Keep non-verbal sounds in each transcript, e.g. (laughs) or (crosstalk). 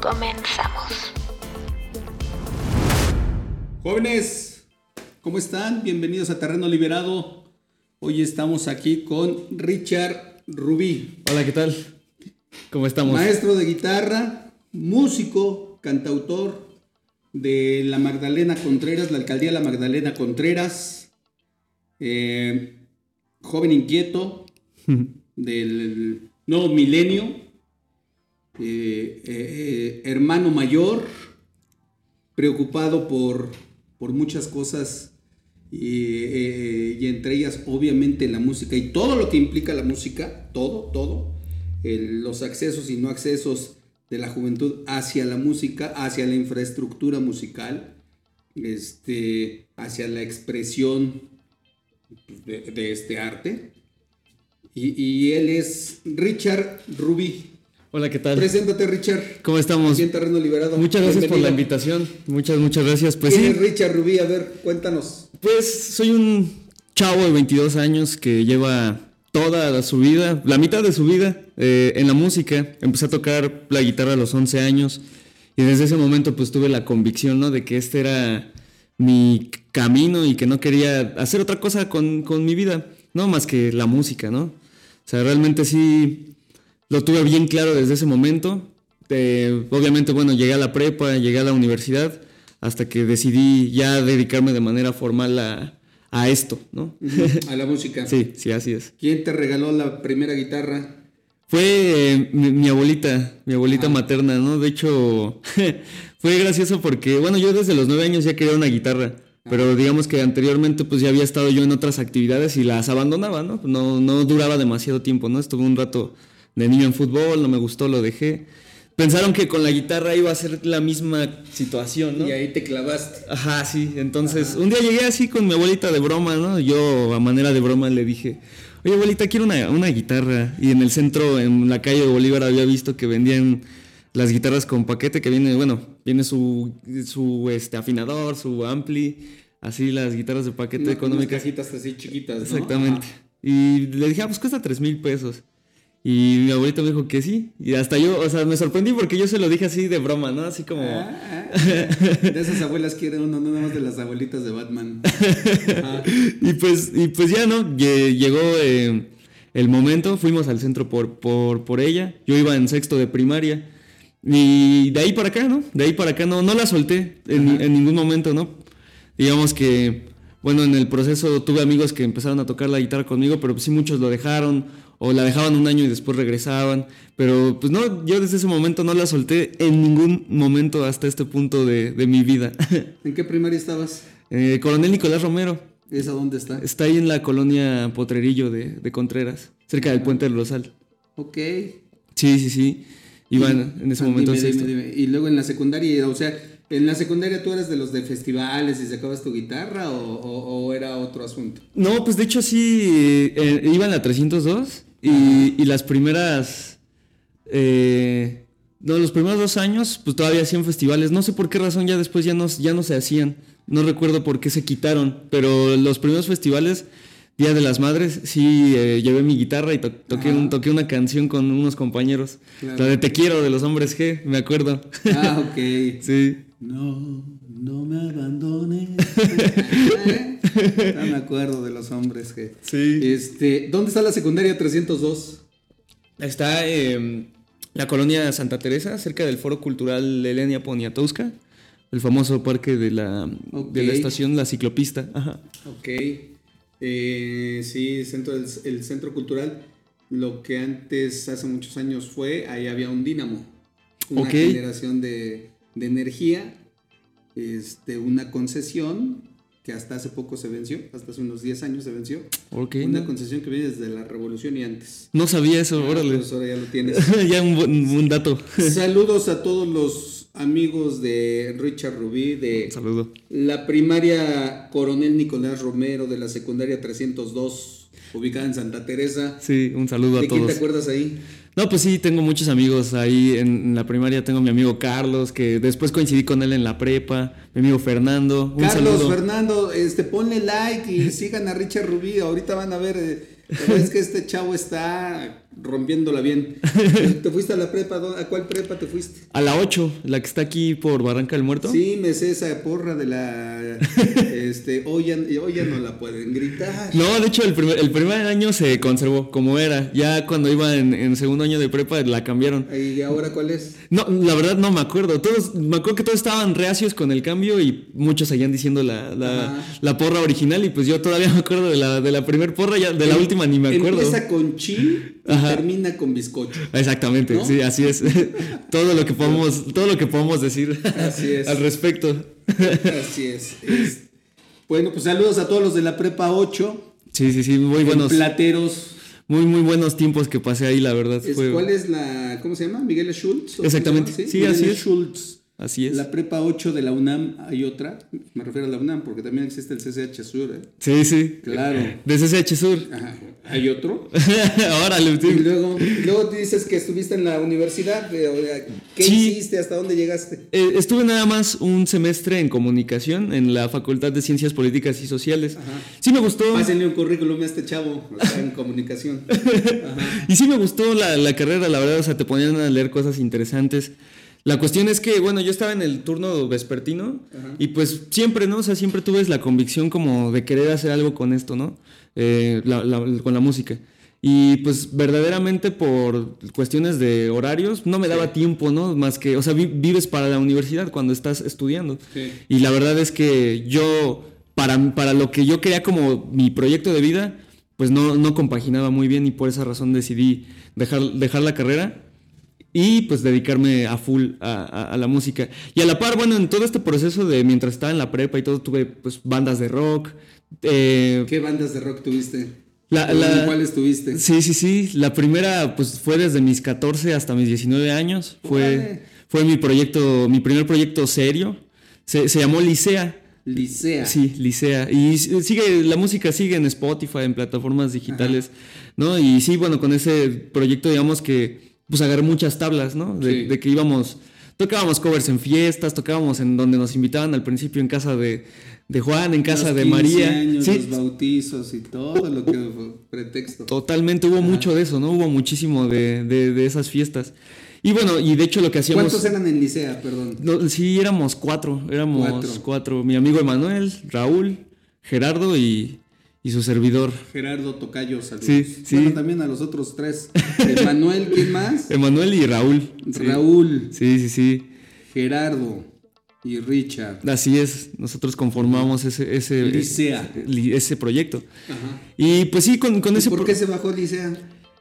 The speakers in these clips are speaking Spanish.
Comenzamos. Jóvenes, ¿cómo están? Bienvenidos a Terreno Liberado. Hoy estamos aquí con Richard Rubí. Hola, ¿qué tal? ¿Cómo estamos? Maestro de guitarra, músico, cantautor de la Magdalena Contreras, la alcaldía de la Magdalena Contreras, eh, joven inquieto (laughs) del nuevo milenio, eh, eh, hermano mayor, preocupado por, por muchas cosas y, entre ellas obviamente la música y todo lo que implica la música, todo, todo, los accesos y no accesos de la juventud hacia la música, hacia la infraestructura musical, este, hacia la expresión de, este arte. Y, y, él es Richard Rubí. Hola, ¿qué tal? Preséntate, Richard. ¿Cómo estamos? Aquí en Terreno Liberado. Muchas gracias por la invitación. Muchas, muchas gracias. Pues ¿Quién es Richard Rubí? A ver, cuéntanos. Pues soy un chavo de 22 años que lleva toda su vida, la mitad de su vida, eh, en la música. Empecé a tocar la guitarra a los 11 años y desde ese momento pues tuve la convicción, ¿no? De que este era mi camino y que no quería hacer otra cosa con, con mi vida, no más que la música, ¿no? O sea, realmente sí lo tuve bien claro desde ese momento. obviamente, bueno, llegué a la prepa, llegué a la universidad, hasta que decidí ya dedicarme de manera formal a, a esto, ¿no? A la música. (laughs) sí, sí, así es. ¿Quién te regaló la primera guitarra? Fue eh, mi, abuelita, mi abuelita materna, ¿no? De hecho, (laughs) fue gracioso porque, bueno, yo desde los nueve años ya quería una guitarra, pero digamos que anteriormente pues ya había estado yo en otras actividades y las abandonaba, ¿no? No, no duraba demasiado tiempo, ¿no? Estuve un rato de niño en fútbol, no me gustó, lo dejé. Pensaron que con la guitarra iba a ser la misma situación, ¿no? Y ahí te clavaste. Ajá, sí. Entonces, un día llegué así con mi abuelita de broma, ¿no? Yo, a manera de broma, le dije, oye, abuelita, quiero una, una guitarra. Y en el centro, en la calle de Bolívar, había visto que vendían las guitarras con paquete que viene, bueno, viene su, su este, afinador, su ampli, así las guitarras de paquete económicas. cajitas así chiquitas, ¿no? Exactamente. Y le dije, ah, pues cuesta tres mil pesos. Y mi abuelito me dijo que sí. Y hasta yo, o sea, me sorprendí porque yo se lo dije así de broma, ¿no? Así como. Ah, ah. de esas abuelas quiere uno, no nada más de las abuelitas de Batman. (laughs) y pues, y pues ya, ¿no? Llegó eh, el momento, fuimos al centro por, por, por ella. Yo iba en sexto de primaria. Y de ahí para acá, ¿no? De ahí para acá no, no la solté en, en ningún momento, ¿no? Digamos que, bueno, en el proceso tuve amigos que empezaron a tocar la guitarra conmigo, pero pues sí muchos lo dejaron o la dejaban un año y después regresaban. Pero pues no, yo desde ese momento no la solté en ningún momento hasta este punto de, mi vida. (laughs) ¿En qué primaria estabas? Eh, Coronel Nicolás Romero. ¿Esa dónde está? Está ahí en la colonia Potrerillo de, Contreras, cerca del puente del Rosal. Ok. Sí, sí, sí. Iban en ese momento. Y luego en la secundaria, o sea, ¿En la secundaria tú eras de los de festivales y sacabas tu guitarra o, era otro asunto? No, pues de hecho sí, eh, iba en la 302 y, las primeras. Eh, no, los primeros dos años, pues todavía hacían festivales. No sé por qué razón ya después ya no, ya no se hacían. No recuerdo por qué se quitaron. Pero los primeros festivales, Día de las Madres, sí eh, llevé mi guitarra y toqué, toqué una canción con unos compañeros. La de Te quiero de los hombres G, me acuerdo. Ah, ok. (laughs) sí. No, no me abandones. (laughs) no me acuerdo de los hombres que. Sí. Este, ¿Dónde está la secundaria 302? Está en la colonia Santa Teresa, cerca del Foro Cultural Elenia Poniatowska, el famoso parque de la, de la estación La Ciclopista. Ajá. Ok. Eh, sí, centro, el, centro cultural, lo que antes, hace muchos años fue, ahí había un dínamo. Una generación de, de energía, este, una concesión que hasta hace poco se venció, hasta hace unos 10 años se venció. una concesión que viene desde la revolución y antes. No sabía eso, ah, órale. Pues ahora ya lo tienes. (laughs) ya un, un, dato. (laughs) Saludos a todos los amigos de Richard Rubí, de saludo. la primaria Coronel Nicolás Romero, de la secundaria 302, ubicada en Santa Teresa. Sí, un saludo a ¿De quién te todos. acuerdas ahí? No, pues sí, tengo muchos amigos ahí en, en la primaria. Tengo mi amigo Carlos, que después coincidí con él en la prepa. Mi amigo Fernando. Un Carlos, saludo. Fernando, este, ponle like y sigan a Richard Rubí. Ahorita van a ver, eh, es que este chavo está rompiéndola bien. (laughs) ¿Te fuiste a la prepa? ¿Dó- ¿A cuál prepa te fuiste? A la 8, la que está aquí por Barranca del Muerto. Sí, me sé esa porra de la. Este, hoy ya, hoy ya no la pueden gritar. No, de hecho, el primer, el primer año se conservó como era. Ya cuando iba en, en segundo año de prepa la cambiaron. ¿Y ahora cuál es? No, la verdad no me acuerdo. Todos, me acuerdo que todos estaban reacios con el cambio y muchos seguían diciendo la, la, la porra original. Y pues yo todavía me acuerdo de la, de la primer porra, ya de la Em- ni me acuerdo. Empieza con chi y Ajá. termina con bizcocho. Exactamente, ¿No? sí, así es. (laughs) todo lo que podemos, todo lo que podemos decir Así es. al respecto. Así es. es- Bueno, pues saludos a todos los de la prepa 8. Sí, sí, sí, muy en buenos, Plateros. muy, muy buenos tiempos que pasé ahí, la verdad. Es- fue- ¿Cuál es la. ¿Cómo se llama? ¿Miguel Schultz? ¿O cómo Exactamente. Sí, así es. Schultz. Así es. La prepa 8 de la UNAM hay otra. Me refiero a la UNAM porque también existe el CCH Sur. ¿eh? Sí, sí. Claro. De CCH Sur. Ajá. ¿Hay otro? (laughs) Órale, Y sí. luego, luego dices que estuviste en la universidad. pero, ¿Qué Sí. hiciste? ¿Hasta dónde llegaste? Eh, estuve nada más un semestre en comunicación en la Facultad de Ciencias Políticas y Sociales. Sí me gustó. Pásenle un currículum a este chavo. En comunicación. (laughs) Ajá. Y sí me gustó la, la carrera, la verdad, o sea, te ponían a leer cosas interesantes. La cuestión es que, bueno, yo estaba en el turno vespertino y pues siempre, ¿no? O sea, siempre tuve la convicción como de querer hacer algo con esto, ¿no? Eh, la- la- con la música. Y pues verdaderamente por cuestiones de horarios no me daba tiempo, ¿no? Más que, o sea, vi- vives para la universidad cuando estás estudiando. Sí. Y la verdad es que yo, para, para lo que yo quería como mi proyecto de vida, pues no, no compaginaba muy bien y por esa razón decidí dejar, dejar la carrera y pues dedicarme a full a, a- a la música. Y a la par, bueno, en todo este proceso de mientras estaba en la prepa y todo, tuve pues bandas de rock. eh, ¿Qué bandas de rock tuviste? La- ¿En la- ¿Cuáles tuviste? Sí, sí, sí. La primera, pues, fue desde mis 14 hasta mis 19 años. Fue, fue mi proyecto, mi primer proyecto serio. Se, se llamó Licea. Licea. Sí, Licea. Y sigue, la música sigue en Spotify, en plataformas digitales, ¿no? Y sí, bueno, con ese proyecto, digamos que, pues, agarré muchas tablas, ¿no? De, Sí. de que íbamos, tocábamos covers en fiestas, tocábamos en donde nos invitaban al principio en casa de, de Juan, en casa Los de 15 María. años, Sí, los bautizos y todo lo que fue pretexto. Totalmente, hubo mucho de eso, ¿no? Hubo muchísimo de, de- de esas fiestas. Y bueno, y de hecho lo que hacíamos... ¿Cuántos eran en Licea, perdón? No, sí, éramos cuatro, éramos Cuatro. cuatro. Mi amigo Emanuel, Raúl, Gerardo y, y su servidor. Gerardo Tocayo, saludos. Sí, sí. Bueno, también a los otros tres. Emanuel, ¿quién más? Emanuel y Raúl. Sí. Raúl, Sí, sí, sí. Gerardo y Richard. Así es, nosotros conformamos ese, ese, Licea. ese, ese proyecto. Ajá. Y pues sí, con, con ¿Y ese... por qué se bajó Licea?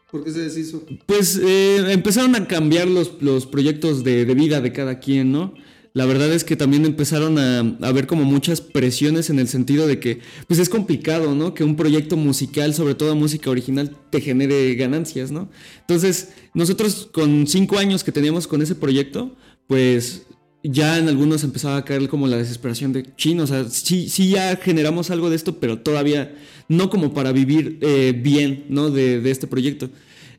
¿Por qué se deshizo? Pues eh, empezaron a cambiar los, los proyectos de, de vida de cada quien, ¿no? La verdad es que también empezaron a, a ver como muchas presiones en el sentido de que, pues es complicado, ¿no? Que un proyecto musical, sobre todo música original, te genere ganancias, ¿no? Entonces, nosotros con cinco años que teníamos con ese proyecto, pues ya en algunos empezaba a caer como la desesperación de chino, o sea, sí, sí ya generamos algo de esto, pero todavía no como para vivir eh, bien, ¿no? De, de este proyecto.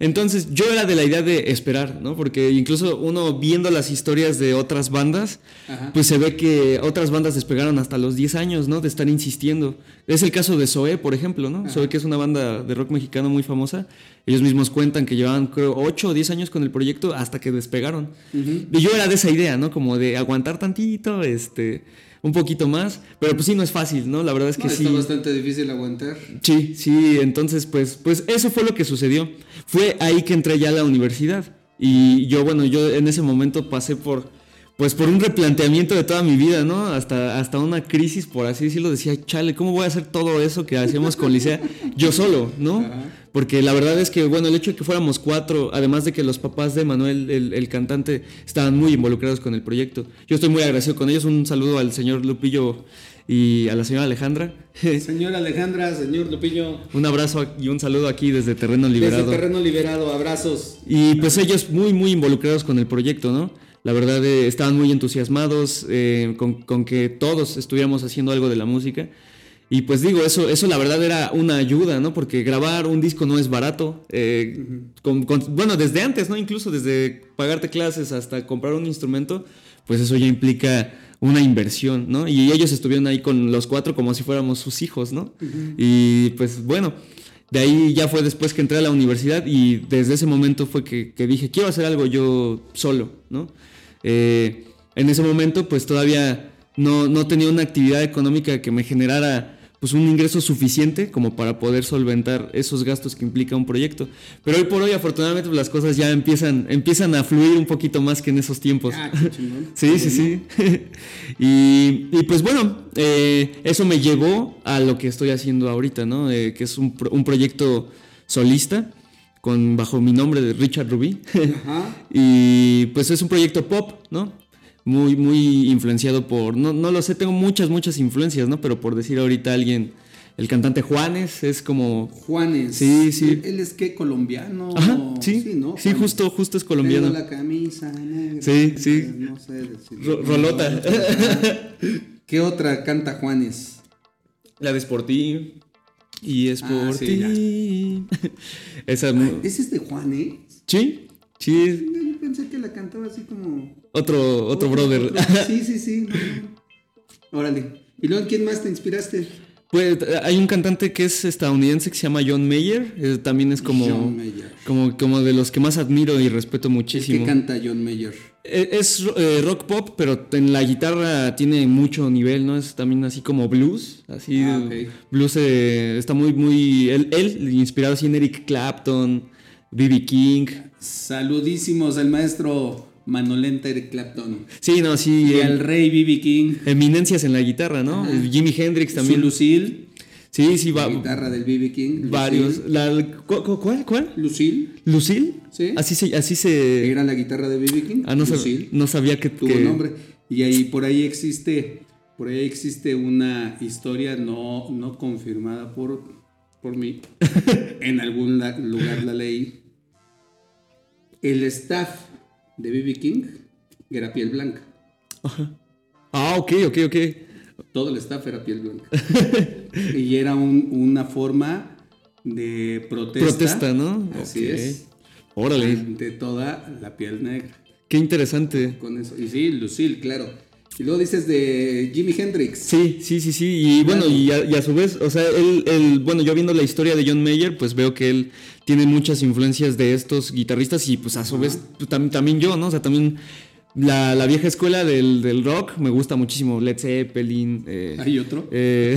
Entonces yo era de la idea de esperar, ¿no? Porque incluso uno viendo las historias de otras bandas, Ajá. pues se ve que otras bandas despegaron hasta los 10 años, ¿no? De estar insistiendo. Es el caso de Zoé, por ejemplo, ¿no? Zoé, que es una banda de rock mexicano muy famosa. Ellos mismos cuentan que llevaban, creo, 8 o 10 años con el proyecto hasta que despegaron. Y yo era de esa idea, ¿no? Como de aguantar tantito, este, un poquito más. Pero pues sí, no es fácil, ¿no? La verdad es que No, sí. Está bastante difícil aguantar. Sí, sí, entonces pues, pues eso fue lo que sucedió. Fue ahí que entré ya a la universidad. Y yo, bueno, yo en ese momento pasé por, pues por un replanteamiento de toda mi vida, ¿no? Hasta, hasta una crisis, por así decirlo, decía, chale, ¿cómo voy a hacer todo eso que hacíamos con Licea yo solo, ¿no? Porque la verdad es que, bueno, el hecho de que fuéramos cuatro, además de que los papás de Manuel, el, el cantante, estaban muy involucrados con el proyecto. Yo estoy muy agradecido con ellos. Un saludo al señor Lupillo y a la señora Alejandra. (laughs) Señora Alejandra, señor Lupillo, Un abrazo y un saludo aquí desde Terreno Liberado. desde Terreno Liberado, abrazos. Y pues ellos muy, muy involucrados con el proyecto, ¿no? La verdad, eh, estaban muy entusiasmados eh, con, con que todos estuviéramos haciendo algo de la música. Y pues digo, eso, eso la verdad era una ayuda, ¿no? Porque grabar un disco no es barato. eh, con- con- bueno, desde antes, ¿no? Incluso desde pagarte clases hasta comprar un instrumento, pues eso ya implica una inversión, ¿no? Y ellos estuvieron ahí con los cuatro como si fuéramos sus hijos, ¿no? Y pues bueno, de ahí ya fue después que entré a la universidad y desde ese momento fue que, que dije, quiero hacer algo yo solo, ¿no? Eh, en ese momento pues todavía no, no tenía una actividad económica que me generara pues un ingreso suficiente como para poder solventar esos gastos que implica un proyecto. Pero hoy por hoy afortunadamente pues, las cosas ya empiezan, empiezan a fluir un poquito más que en esos tiempos. Ah, qué. (laughs) Sí, sí, sí. (laughs) y, y, pues bueno, eh, eso me llevó a lo que estoy haciendo ahorita, ¿no? Eh, que es un, pro- un proyecto solista con bajo mi nombre de Richard Rubí. (laughs) Ajá. y pues es un proyecto pop, ¿no? Muy, muy influenciado por, no, no lo sé, tengo muchas, muchas influencias, ¿no? Pero por decir ahorita alguien, el cantante Juanes es como... Juanes. Sí, sí. ¿Él, es qué? ¿Colombiano? Ajá, sí, sí, ¿no? Juanes. justo, justo es colombiano. Tengo la camisa negra. Sí, sí. No sé decir. Ro- Rolota. ¿Qué otra canta Juanes? La de Sporting. Y es Ah, por sí, ti. (laughs) Esa. mu- ¿Ese es de Juanes? Sí, sí. Yo pensé que la cantaba así como. Otro, otro brother. otro- (laughs) Sí, sí, sí. Órale. ¿Y luego quién más te inspiraste? Pues hay un cantante que es estadounidense que se llama John Mayer. eh, también es como, John Mayer. como, como de los que más admiro y respeto ¿Qué muchísimo. canta John Mayer? Eh, Es eh, rock pop, pero en la guitarra tiene mucho nivel, ¿no? Es también así como blues. Así, Ah, blues eh, está muy, muy. Él, él, inspirado así en Eric Clapton, B.B. King. Saludísimos al maestro Manolenta Eric Clapton. Sí, no, sí. Y em- al rey B.B. King. Eminencias en la guitarra, ¿no? Ajá. Jimi Hendrix también. Su Lucille. Sí, sí, va. La guitarra del B.B. King. Varios. La, ¿cu- cu- ¿Cuál? ¿Cuál? Lucille. ¿Lucille? Sí. Así se. Así se Era la guitarra de B.B. King. ah, no, sab- Lucille. no sabía que. tuvo que- nombre. Y ahí por ahí existe, por ahí existe una historia no, no confirmada por, por mí. (laughs) en algún lugar la leí. El staff de B.B. King era piel blanca. Ah, ok, ok, ok. Todo el staff era piel blanca. (laughs) y era un- una forma de protesta. Protesta, ¿no? Así Ok. es. Órale. De toda la piel negra. Qué interesante. Con eso. Y sí, Lucille, claro. Y luego dices de Jimi Hendrix. Sí, sí, sí, sí. Y bueno, Claro. y a, y a su vez, o sea, él, él- bueno, yo viendo la historia de John Mayer, pues veo que él tiene muchas influencias de estos guitarristas y pues a su vez pues, tam- también yo, ¿no? O sea, también la, la vieja escuela del, del rock me gusta muchísimo. Led Zeppelin. eh, ¿Hay otro? eh,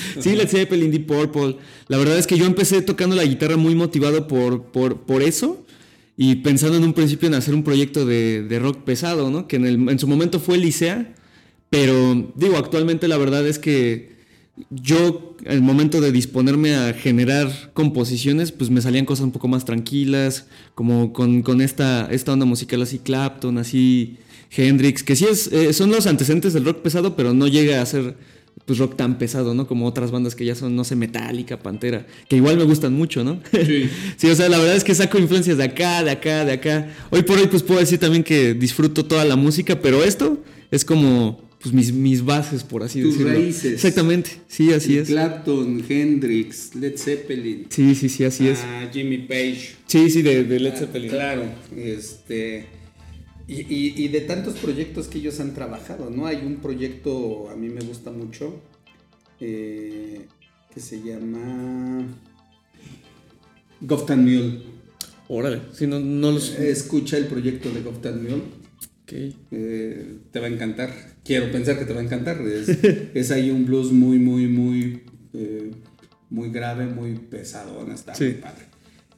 (laughs) sí, Led Zeppelin, Deep Purple. La verdad es que yo empecé tocando la guitarra muy motivado por, por, por eso y pensando en un principio en hacer un proyecto de, de rock pesado, ¿no? Que en, el- en su momento fue Licea, pero digo, actualmente la verdad es que yo, al momento de disponerme a generar composiciones, pues me salían cosas un poco más tranquilas, como con, con esta, esta onda musical así Clapton, así Hendrix, que sí es, eh, son los antecedentes del rock pesado, pero no llega a ser pues rock tan pesado, ¿no? Como otras bandas que ya son, no sé, Metallica, Pantera, que igual me gustan mucho, ¿no? Sí. (laughs) Sí, o sea, la verdad es que saco influencias de acá, de acá, de acá. Hoy por hoy, pues puedo decir también que disfruto toda la música, pero esto es como pues, mis, mis bases, por así Tus decirlo. raíces. Exactamente, sí, así es. Clapton, Hendrix, Led Zeppelin. Sí, sí, sí, así es. ah, Jimmy Page. Sí, sí, de, de Led Ah, Zeppelin. Claro, este. Y, y- y de tantos proyectos que ellos han trabajado, ¿no? Hay un proyecto, a mí me gusta mucho, eh, que se llama Goftan Mule. Órale, sí, no, no los... Escucha el proyecto de Goftan Mule. Eh, te va a encantar. Quiero pensar que te va a encantar. Es, (laughs) es ahí un blues muy, muy, muy, eh, muy grave, muy pesado. Está Sí. muy padre.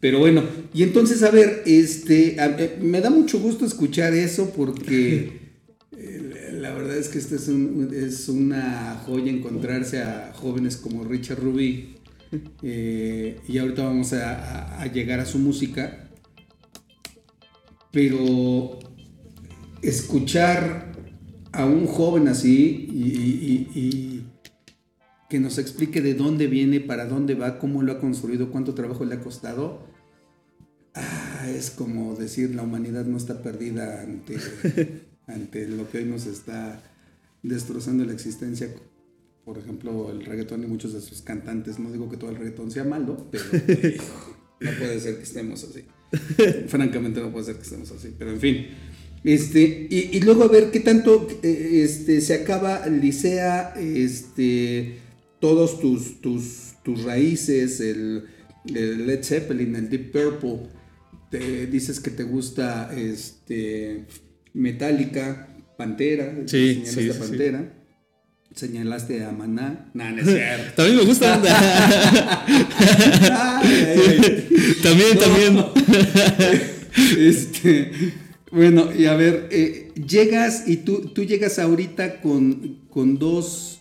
Pero bueno, y entonces, a ver, este, a- eh, me da mucho gusto escuchar eso porque (laughs) la verdad es que esto es, un- es una joya encontrarse a jóvenes como Richard Rubí. (laughs) eh, y ahorita vamos a, a- a llegar a su música. Pero escuchar a un joven así y, y- y- que nos explique de dónde viene, para dónde va, cómo lo ha construido, cuánto trabajo le ha costado, ah, es como decir la humanidad no está perdida ante, (laughs) ante lo que hoy nos está destrozando la existencia. Por ejemplo, el reggaetón y muchos de sus cantantes. No digo que todo el reggaetón sea malo, pero (laughs) no puede ser que estemos así. Francamente no puede ser que estemos así. Pero en fin. Este, y, y luego a ver qué tanto eh, este, se acaba Licea, este, todos tus, tus, tus raíces, el, el Led Zeppelin, el Deep Purple, te dices que te gusta este, Metallica, Pantera, Sí, señalaste sí, a sí, Pantera, señalaste a Maná, no, no es (laughs) cierto. También me gusta. (laughs) Ay, ay, ay. también, No. también. (laughs) Este, bueno, y a ver, eh, llegas y tú, tú llegas ahorita con, con dos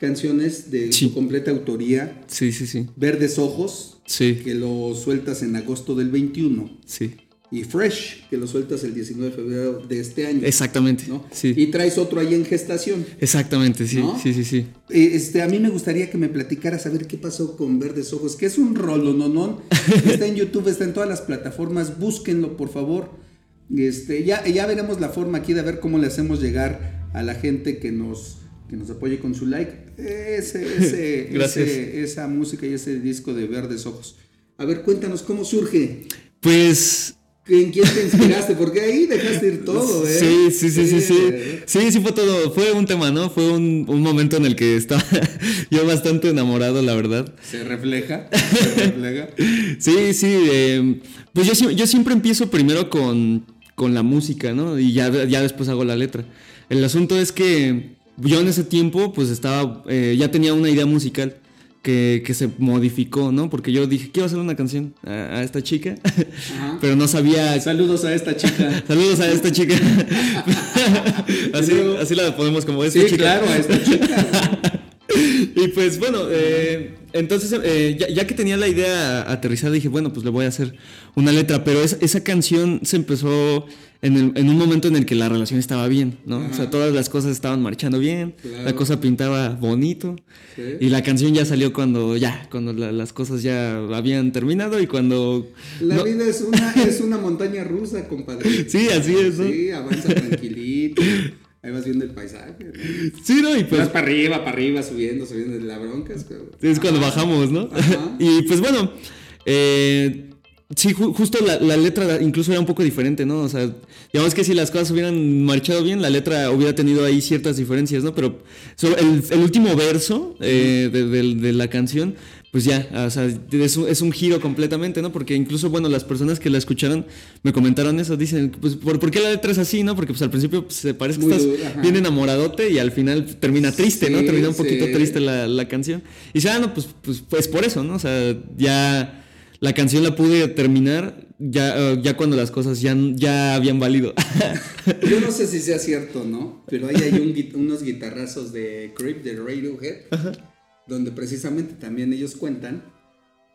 canciones de Sí. completa autoría, Sí, sí, sí. Verdes Ojos, Sí, que lo sueltas en agosto del 21, sí. y Fresh, que lo sueltas el 19 de febrero de este año. Exactamente. ¿no? Sí. Y traes otro ahí en gestación. Exactamente, sí. ¿No? Sí, sí, sí. Eh, Este, a mí me gustaría que me platicaras a ver qué pasó con Verdes Ojos, que es un rolononón. (laughs) Está en YouTube, está en todas las plataformas. Búsquenlo, por favor. Este, ya, ya veremos la forma aquí de ver cómo le hacemos llegar a la gente que nos, que nos apoye con su like. Ese, (laughs) ese, esa música y ese disco de Verdes Ojos. A ver, cuéntanos cómo surge. Pues ¿En quién te inspiraste? (laughs) Porque ahí dejaste ir todo, ¿eh? Sí, sí, sí, sí, sí. Sí, sí fue todo. Fue un tema, ¿no? Fue un, un momento en el que estaba (laughs) yo bastante enamorado, la verdad. Se refleja. Se refleja. Sí, sí. eh, pues yo, yo siempre empiezo primero con, con la música, ¿no? Y ya, ya después hago la letra. El asunto es que yo en ese tiempo, pues estaba, eh, ya tenía una idea musical que, que se modificó, ¿no? Porque yo dije, quiero hacer una canción a, a esta chica, Ajá. (laughs) pero no sabía Saludos a esta chica. (laughs) Saludos a esta chica. (laughs) así, la ponemos como esta Sí, chica. claro, a esta chica. (laughs) Y pues bueno, eh, entonces eh, ya, ya que tenía la idea aterrizada dije, bueno, pues le voy a hacer una letra, pero es- esa canción se empezó en, el- en un momento en el que la relación estaba bien, ¿no? O sea, todas las cosas estaban marchando bien, Claro. la cosa pintaba bonito. Sí. Y la canción ya salió cuando ya, cuando la- las cosas ya habían terminado y cuando... La no- vida es una, es una montaña rusa, compadre. (laughs) Sí, así es, ¿no? Sí, avanza tranquilito. (laughs) Ahí vas viendo el paisaje. ¿no? Sí, ¿no? Y pues Vas para arriba, para arriba, subiendo, subiendo. La bronca es Es cuando bajamos, ¿no? Ajá. (laughs) y pues bueno, eh, sí, ju- justo la, la letra incluso era un poco diferente, ¿no? O sea, digamos que si las cosas hubieran marchado bien, la letra hubiera tenido ahí ciertas diferencias, ¿no? Pero so- el, el último verso eh, de, de- de la canción, pues ya, o sea, es un, es un giro completamente, ¿no? Porque incluso, bueno, las personas que la escucharon me comentaron eso, dicen, pues, ¿por, por qué la letra es así, no? Porque pues al principio pues, se parece que Muy estás dura, ajá. bien enamoradote y al final termina triste, ¿no? Termina un poquito sí. triste la, la canción. Y dice, ah, no, pues, pues, pues por eso, ¿no? O sea, ya la canción la pude terminar ya, eh, ya cuando las cosas ya, ya habían valido. (laughs) Yo no sé si sea cierto, ¿no? Pero ahí hay un unos guitarrazos de Creep de Radiohead, donde precisamente también ellos cuentan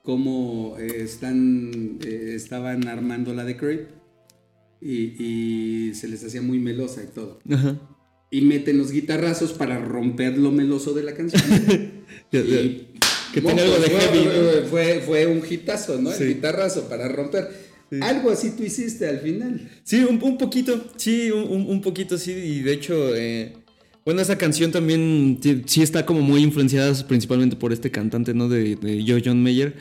cómo eh, están, eh, estaban armando la de Creep y, y se les hacía muy melosa y todo. Ajá. Y meten los guitarrazos para romper lo meloso de la canción. (laughs) Y- Que tenga algo de fue, heavy. Fue, fue un hitazo, ¿no? Sí. El guitarrazo para romper. Algo así tú hiciste al final. Sí, un, un poquito, sí, un poquito, sí, y de hecho, eh, bueno, esa canción también sí, está como muy influenciada principalmente por este cantante, ¿no? De, de Joe John Mayer.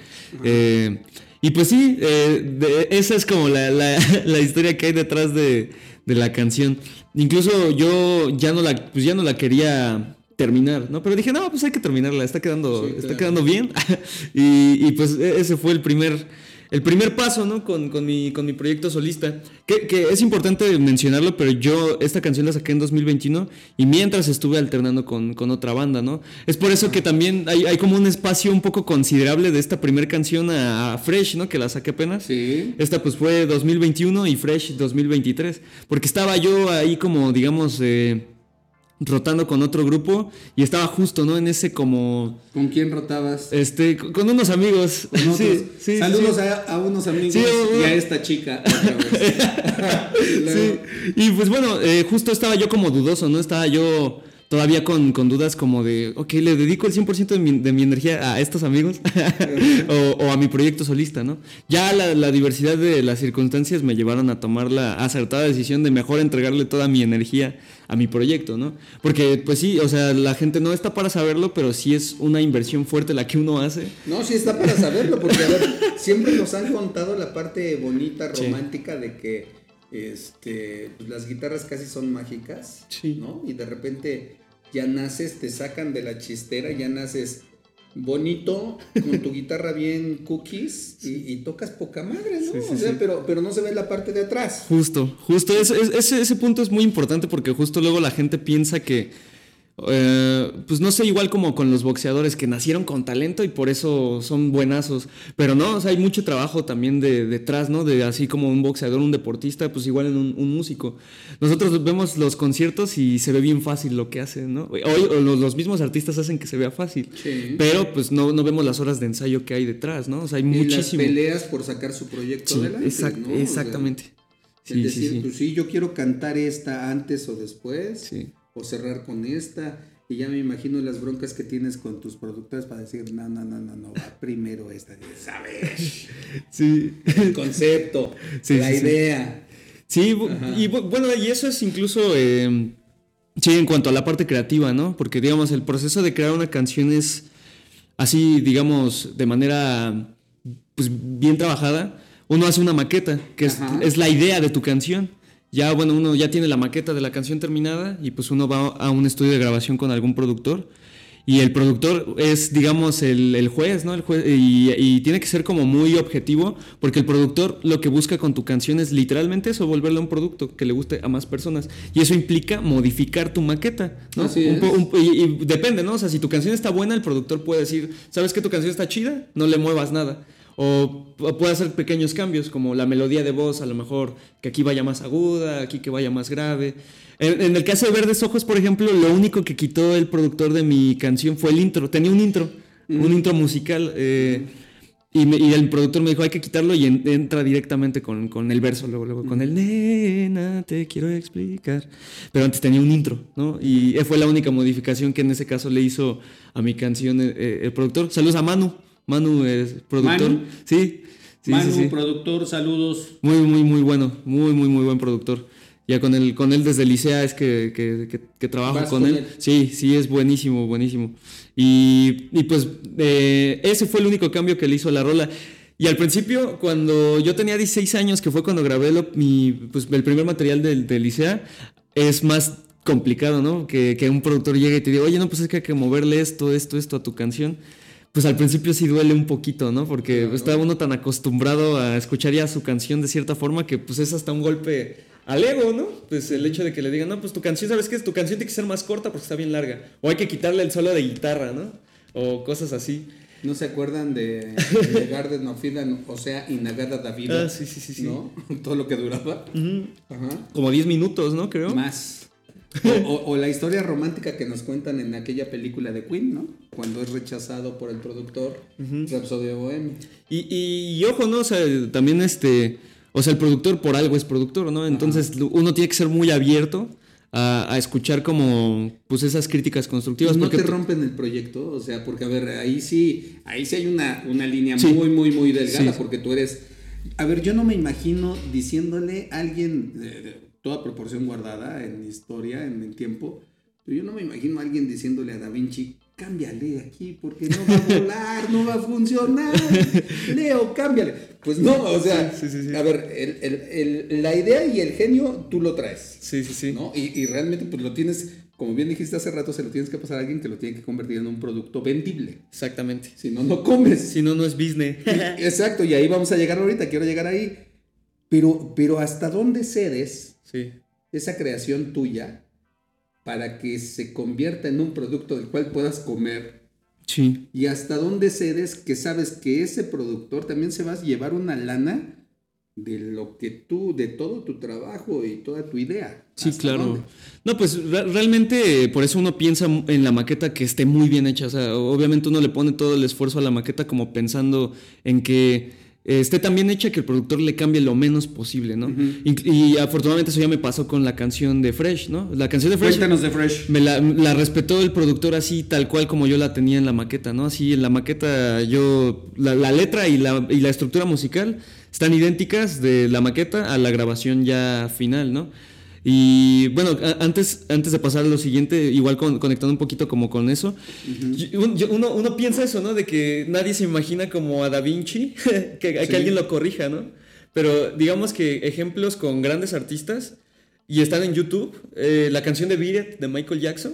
Eh, y pues sí, eh, de- esa es como la, la- (laughs) la historia que hay detrás de, de la canción. Incluso yo ya no la, pues ya no la quería terminar, ¿no? Pero dije, no, pues hay que terminarla, está quedando, Sí, está claro. quedando bien. (laughs) y, y, pues e- ese fue el primer, el primer paso, ¿no? Con, con mi, con mi proyecto solista. Que, que es importante mencionarlo, pero yo esta canción la saqué en 2021 y mientras estuve alternando con, con otra banda, ¿no? Es por eso que también hay, hay como un espacio un poco considerable de esta primera canción a, a Fresh, ¿no? Que la saqué apenas. Sí. Esta pues fue 2021 y Fresh 2023. Porque estaba yo ahí como, digamos, eh, rotando con otro grupo y estaba justo, ¿no? En ese como... ¿Con quién rotabas? Este, con unos amigos. Con. Sí, sí, Saludos sí. A, a unos amigos y a esta chica. otra vez. (laughs) (laughs) Y pues bueno, eh, justo estaba yo como dudoso, ¿no? Estaba yo todavía con, con dudas como de, ok, le dedico el 100% de mi, de mi energía a estos amigos (laughs) o, o a mi proyecto solista, ¿no? Ya la, la diversidad de las circunstancias me llevaron a tomar la acertada decisión de mejor entregarle toda mi energía a mi proyecto, ¿no? Porque, pues sí, o sea, la gente no está para saberlo, pero sí es una inversión fuerte la que uno hace. No, sí está para saberlo, porque a ver, (laughs) siempre nos han contado la parte bonita, Sí. romántica de que este, pues, las guitarras casi son mágicas, Sí. ¿no? Y de repente ya naces, te sacan de la chistera, ya naces bonito, con tu (laughs) guitarra bien cookies y, y tocas poca madre, ¿no? Sí, sí, o sea, sí. pero, pero no se ve la parte de atrás. Justo, justo, es- es- ese, ese punto es muy importante porque justo luego la gente piensa que, eh, pues no sé, igual como con los boxeadores que nacieron con talento y por eso son buenazos, pero no, o sea, hay mucho trabajo también de, detrás, ¿no? De así como un boxeador, un deportista, pues igual en un, un músico. Nosotros vemos los conciertos y se ve bien fácil lo que hacen, ¿no? Hoy o los, los mismos artistas hacen que se vea fácil, Sí. pero pues no, no vemos las horas de ensayo que hay detrás, ¿no? O sea, hay Y las muchísimo. peleas por sacar su proyecto Sí, adelante. exact- ¿no? O sea, exactamente. el Sí, decir, pues sí, yo quiero cantar esta antes o después. Sí. O cerrar con esta. Y ya me imagino las broncas que tienes con tus productores para decir, no, no, no, no, no, va (laughs) primero esta. ¿Sabes? (laughs) Sí. El concepto, Sí, la sí, idea. Sí, y bu- bueno, y eso es incluso, eh, sí, en cuanto a la parte creativa, ¿no? Porque, digamos, el proceso de crear una canción es así, digamos, de manera, pues, bien trabajada. Uno hace una maqueta, que es la idea de tu canción. Ya, bueno, uno ya tiene la maqueta de la canción terminada y pues uno va a un estudio de grabación con algún productor. Y el productor es, digamos, el, el juez, ¿no? El juez, y, y tiene que ser como muy objetivo, porque el productor lo que busca con tu canción es literalmente eso, volverla un producto que le guste a más personas. Y eso implica modificar tu maqueta, ¿no? Así Un es. un- y, y depende, ¿no? O sea, si tu canción está buena, el productor puede decir, ¿sabes que tu canción está chida? No le muevas nada. O pu- puede hacer pequeños cambios, como la melodía de voz, a lo mejor que aquí vaya más aguda, aquí que vaya más grave. En, en el caso de Verdes Ojos, por ejemplo, lo único que quitó el productor de mi canción fue el intro. Tenía un intro, un intro musical. eh, y, me- y el productor me dijo, hay que quitarlo y en- entra directamente con, con el verso, luego, luego con el nena, te quiero explicar. Pero antes tenía un intro, ¿no? Y fue la única modificación que en ese caso le hizo a mi canción eh, eh, el productor. Saludos a Manu. Manu es productor. Manu. Sí. Sí, Manu, sí, sí. productor, saludos. Muy, muy, muy bueno. Muy, muy, muy buen productor. Ya con él, con él desde Licea es que, que, que- que trabajo con, con él. él. Sí, sí, es buenísimo, buenísimo. Y, y pues eh, ese fue el único cambio que le hizo a la rola. Y al principio, cuando yo tenía 16 años, que fue cuando grabé lo- mi, pues, el primer material del de Licea, es más complicado, ¿no? Que, que un productor llegue y te diga, oye, no, pues es que hay que moverle esto, esto, esto a tu canción. Pues al principio sí duele un poquito, ¿no? Porque Claro. está uno tan acostumbrado a escuchar ya su canción de cierta forma que pues es hasta un golpe al ego, ¿no? Pues el hecho de que le digan, no, pues tu canción, ¿sabes qué? Tu canción tiene que ser más corta porque está bien larga. O hay que quitarle el solo de guitarra, ¿no? O cosas así. ¿No se acuerdan de, (laughs) de Garden of Eden, o sea, Inagada David? Ah, sí, sí, sí, sí. ¿No? (laughs) Todo lo que duraba. Ajá. Como 10 minutos, ¿no? Creo. Más. O, o- o la historia romántica que nos cuentan en aquella película de Queen, ¿no? Cuando es rechazado por el productor, Rhapsody of Bohemia. Y, y, y ojo, ¿no? O sea, también este. O sea, el productor por algo es productor, ¿no? Entonces uno tiene que ser muy abierto a, a escuchar como pues esas críticas constructivas. no porque te rompen el proyecto, o sea, porque a ver, ahí sí, ahí sí hay una, una línea Sí. muy, muy, muy delgada, Sí. porque tú eres. A ver, yo no me imagino diciéndole a alguien toda proporción guardada en historia, en el tiempo, pero yo no me imagino a alguien diciéndole a Da Vinci, cámbiale aquí, porque no va a volar, no va a funcionar. Leo, cámbiale. Pues no, o sea, Sí, sí, sí, a ver, el- el- el- la idea y el genio tú lo traes. Sí, sí, sí. ¿no? Y, y realmente pues lo tienes, como bien dijiste hace rato, se lo tienes que pasar a alguien que lo tiene que convertir en un producto vendible. Exactamente. Si no, no comes. Si no, no es business. (laughs) Exacto, y ahí vamos a llegar ahorita, quiero llegar ahí. Pero, pero ¿hasta dónde cedes sí. esa creación tuya para que se convierta en un producto del cual puedas comer? Sí. Y hasta dónde cedes que sabes que ese productor también se va a llevar una lana de lo que tú, de todo tu trabajo y toda tu idea. Sí, ¿Hasta claro. dónde? No, pues re- realmente por eso uno piensa en la maqueta que esté muy bien hecha. O sea, obviamente uno le pone todo el esfuerzo a la maqueta como pensando en que esté tan bien hecha que el productor le cambie lo menos posible, ¿no? Y, afortunadamente eso ya me pasó con la canción de Fresh, ¿no? La canción de Fresh Cuéntanos de Fresh. me la, la respetó el productor así, tal cual como yo la tenía en la maqueta, ¿no? Así en la maqueta yo, la, la letra y la, y la estructura musical están idénticas de la maqueta a la grabación ya final, ¿no? Y bueno, antes, antes de pasar a lo siguiente, igual con- conectando un poquito como con eso, yo- un- yo- uno, uno piensa eso, ¿no? De que nadie se imagina como a Da Vinci, (laughs) que, que Sí. alguien lo corrija, ¿no? Pero digamos que ejemplos con grandes artistas y están en YouTube, eh, la canción de Beat It de Michael Jackson,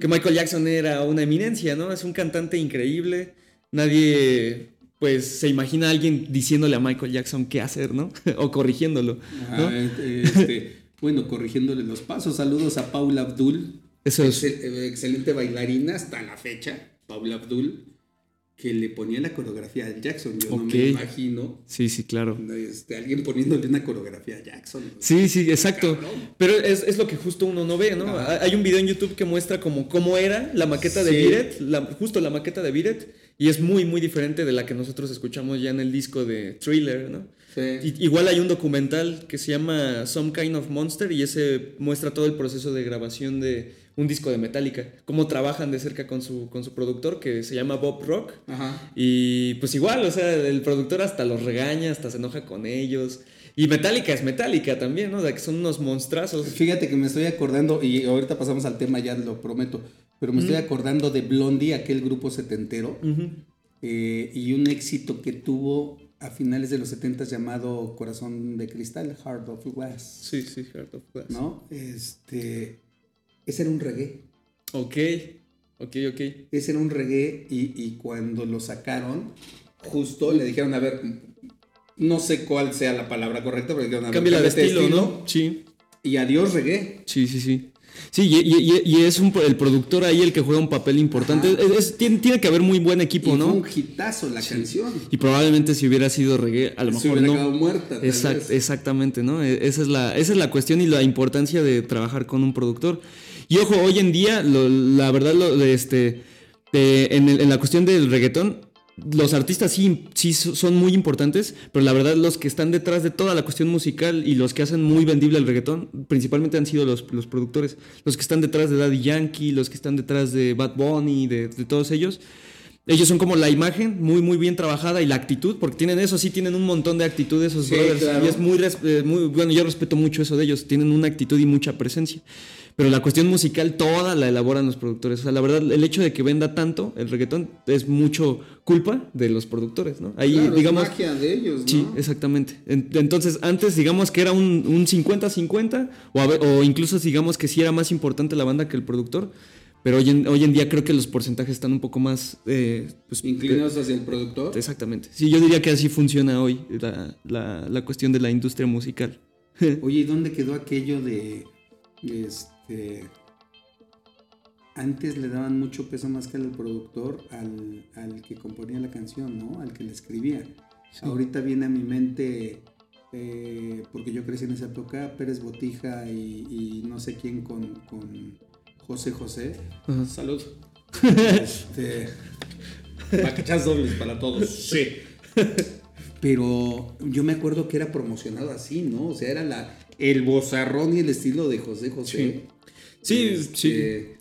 que Michael Jackson era una eminencia, ¿no? Es un cantante increíble, nadie pues se imagina a alguien diciéndole a Michael Jackson qué hacer, ¿no? (laughs) o corrigiéndolo, ¿no? Ah, este, bueno, corrigiéndole los pasos. Saludos a Paula Abdul. Eso es... Excel- eh, excelente bailarina hasta la fecha. Paula Abdul. Que le ponía la coreografía a Jackson. Yo no me imagino Sí, sí, claro. este, alguien poniéndole una coreografía a Jackson. Sí, sí, exacto. Cabrón. Pero es, es lo que justo uno no ve, ¿no? Hay un video en YouTube que muestra como cómo era la maqueta de. Biret, la, justo la maqueta de Biret, y es muy, muy diferente de la que nosotros escuchamos ya en el disco de Thriller, ¿no? Sí. Igual hay un documental que se llama Some Kind of Monster y ese muestra todo el proceso de grabación de un disco de Metallica, cómo trabajan de cerca con su, con su productor que se llama Bob Rock. Ajá. Y pues igual, o sea, el productor hasta los regaña, hasta se enoja con ellos. Y Metallica es Metallica también, ¿no? O sea, que son unos monstrazos. Fíjate que me estoy acordando, y ahorita pasamos al tema, ya lo prometo, pero me estoy acordando de Blondie, aquel grupo setentero, Ujú. eh, y un éxito que tuvo a finales de los 70 llamado Corazón de Cristal, Heart of Glass, Sí, sí, Heart of Glass. ¿no? Este, ese era un reggae, Ok, ok, ok. ese era un reggae, y, y cuando lo sacaron, justo le dijeron, a ver, no sé cuál sea la palabra correcta, pero dijeron, a ver, Cambia de cámbiate estilo, ¿no? Sí, Y adiós reggae. sí, sí, sí. Sí, y, y- y- y es un, el productor ahí el que juega un papel importante. Ajá. Es- es- tiene, tiene que haber muy buen equipo, y ¿no? fue un hitazo la canción. Y probablemente si hubiera sido reggae, a lo Se mejor hubiera no. quedado muerta. tal Exact- vez. exactamente, ¿no? E- Esa es, la, esa es la cuestión y la importancia de trabajar con un productor. Y ojo, hoy en día, lo- la verdad, lo, este, de- en, el- en la cuestión del reggaetón, los artistas sí, sí so- son muy importantes, pero la verdad los que están detrás de toda la cuestión musical y los que hacen muy vendible el reggaetón, principalmente han sido los, los productores. Los que están detrás de Daddy Yankee, los que están detrás de Bad Bunny, de, de todos ellos. Ellos son como la imagen muy muy bien trabajada y la actitud, porque tienen eso, sí tienen un montón de actitud esos Sí, brothers. claro. Y es muy, eh, muy, bueno, yo respeto mucho eso de ellos, tienen una actitud y mucha presencia. Pero la cuestión musical toda la elaboran los productores. O sea, la verdad, el hecho de que venda tanto el reggaetón es mucho culpa de los productores, ¿no? Ahí, Claro, es digamos... magia de ellos, ¿no? Sí, exactamente. En- Entonces, antes digamos que era un un 50-50, o, o incluso digamos que sí era más importante la banda que el productor, pero hoy en, hoy en día creo que los porcentajes están un poco más... eh, pues, Inclinados hacia el productor. eh, exactamente. Sí, yo diría que así funciona hoy la, la- la cuestión de la industria musical. (laughs) Oye, ¿y dónde quedó aquello de este antes le daban mucho peso más que al productor al, al que componía la canción, ¿no? Al que la escribía. Ahorita viene a mi mente, eh, porque yo crecí en esa época, Pérez Botija y, y no sé quién con, con José José. Ajá. Salud. Este, (laughs) Bacachas dobles para todos. Sí. Pero yo me acuerdo que era promocionado así, ¿no? O sea, era la, el bozarrón y el estilo de José José. Sí, Este,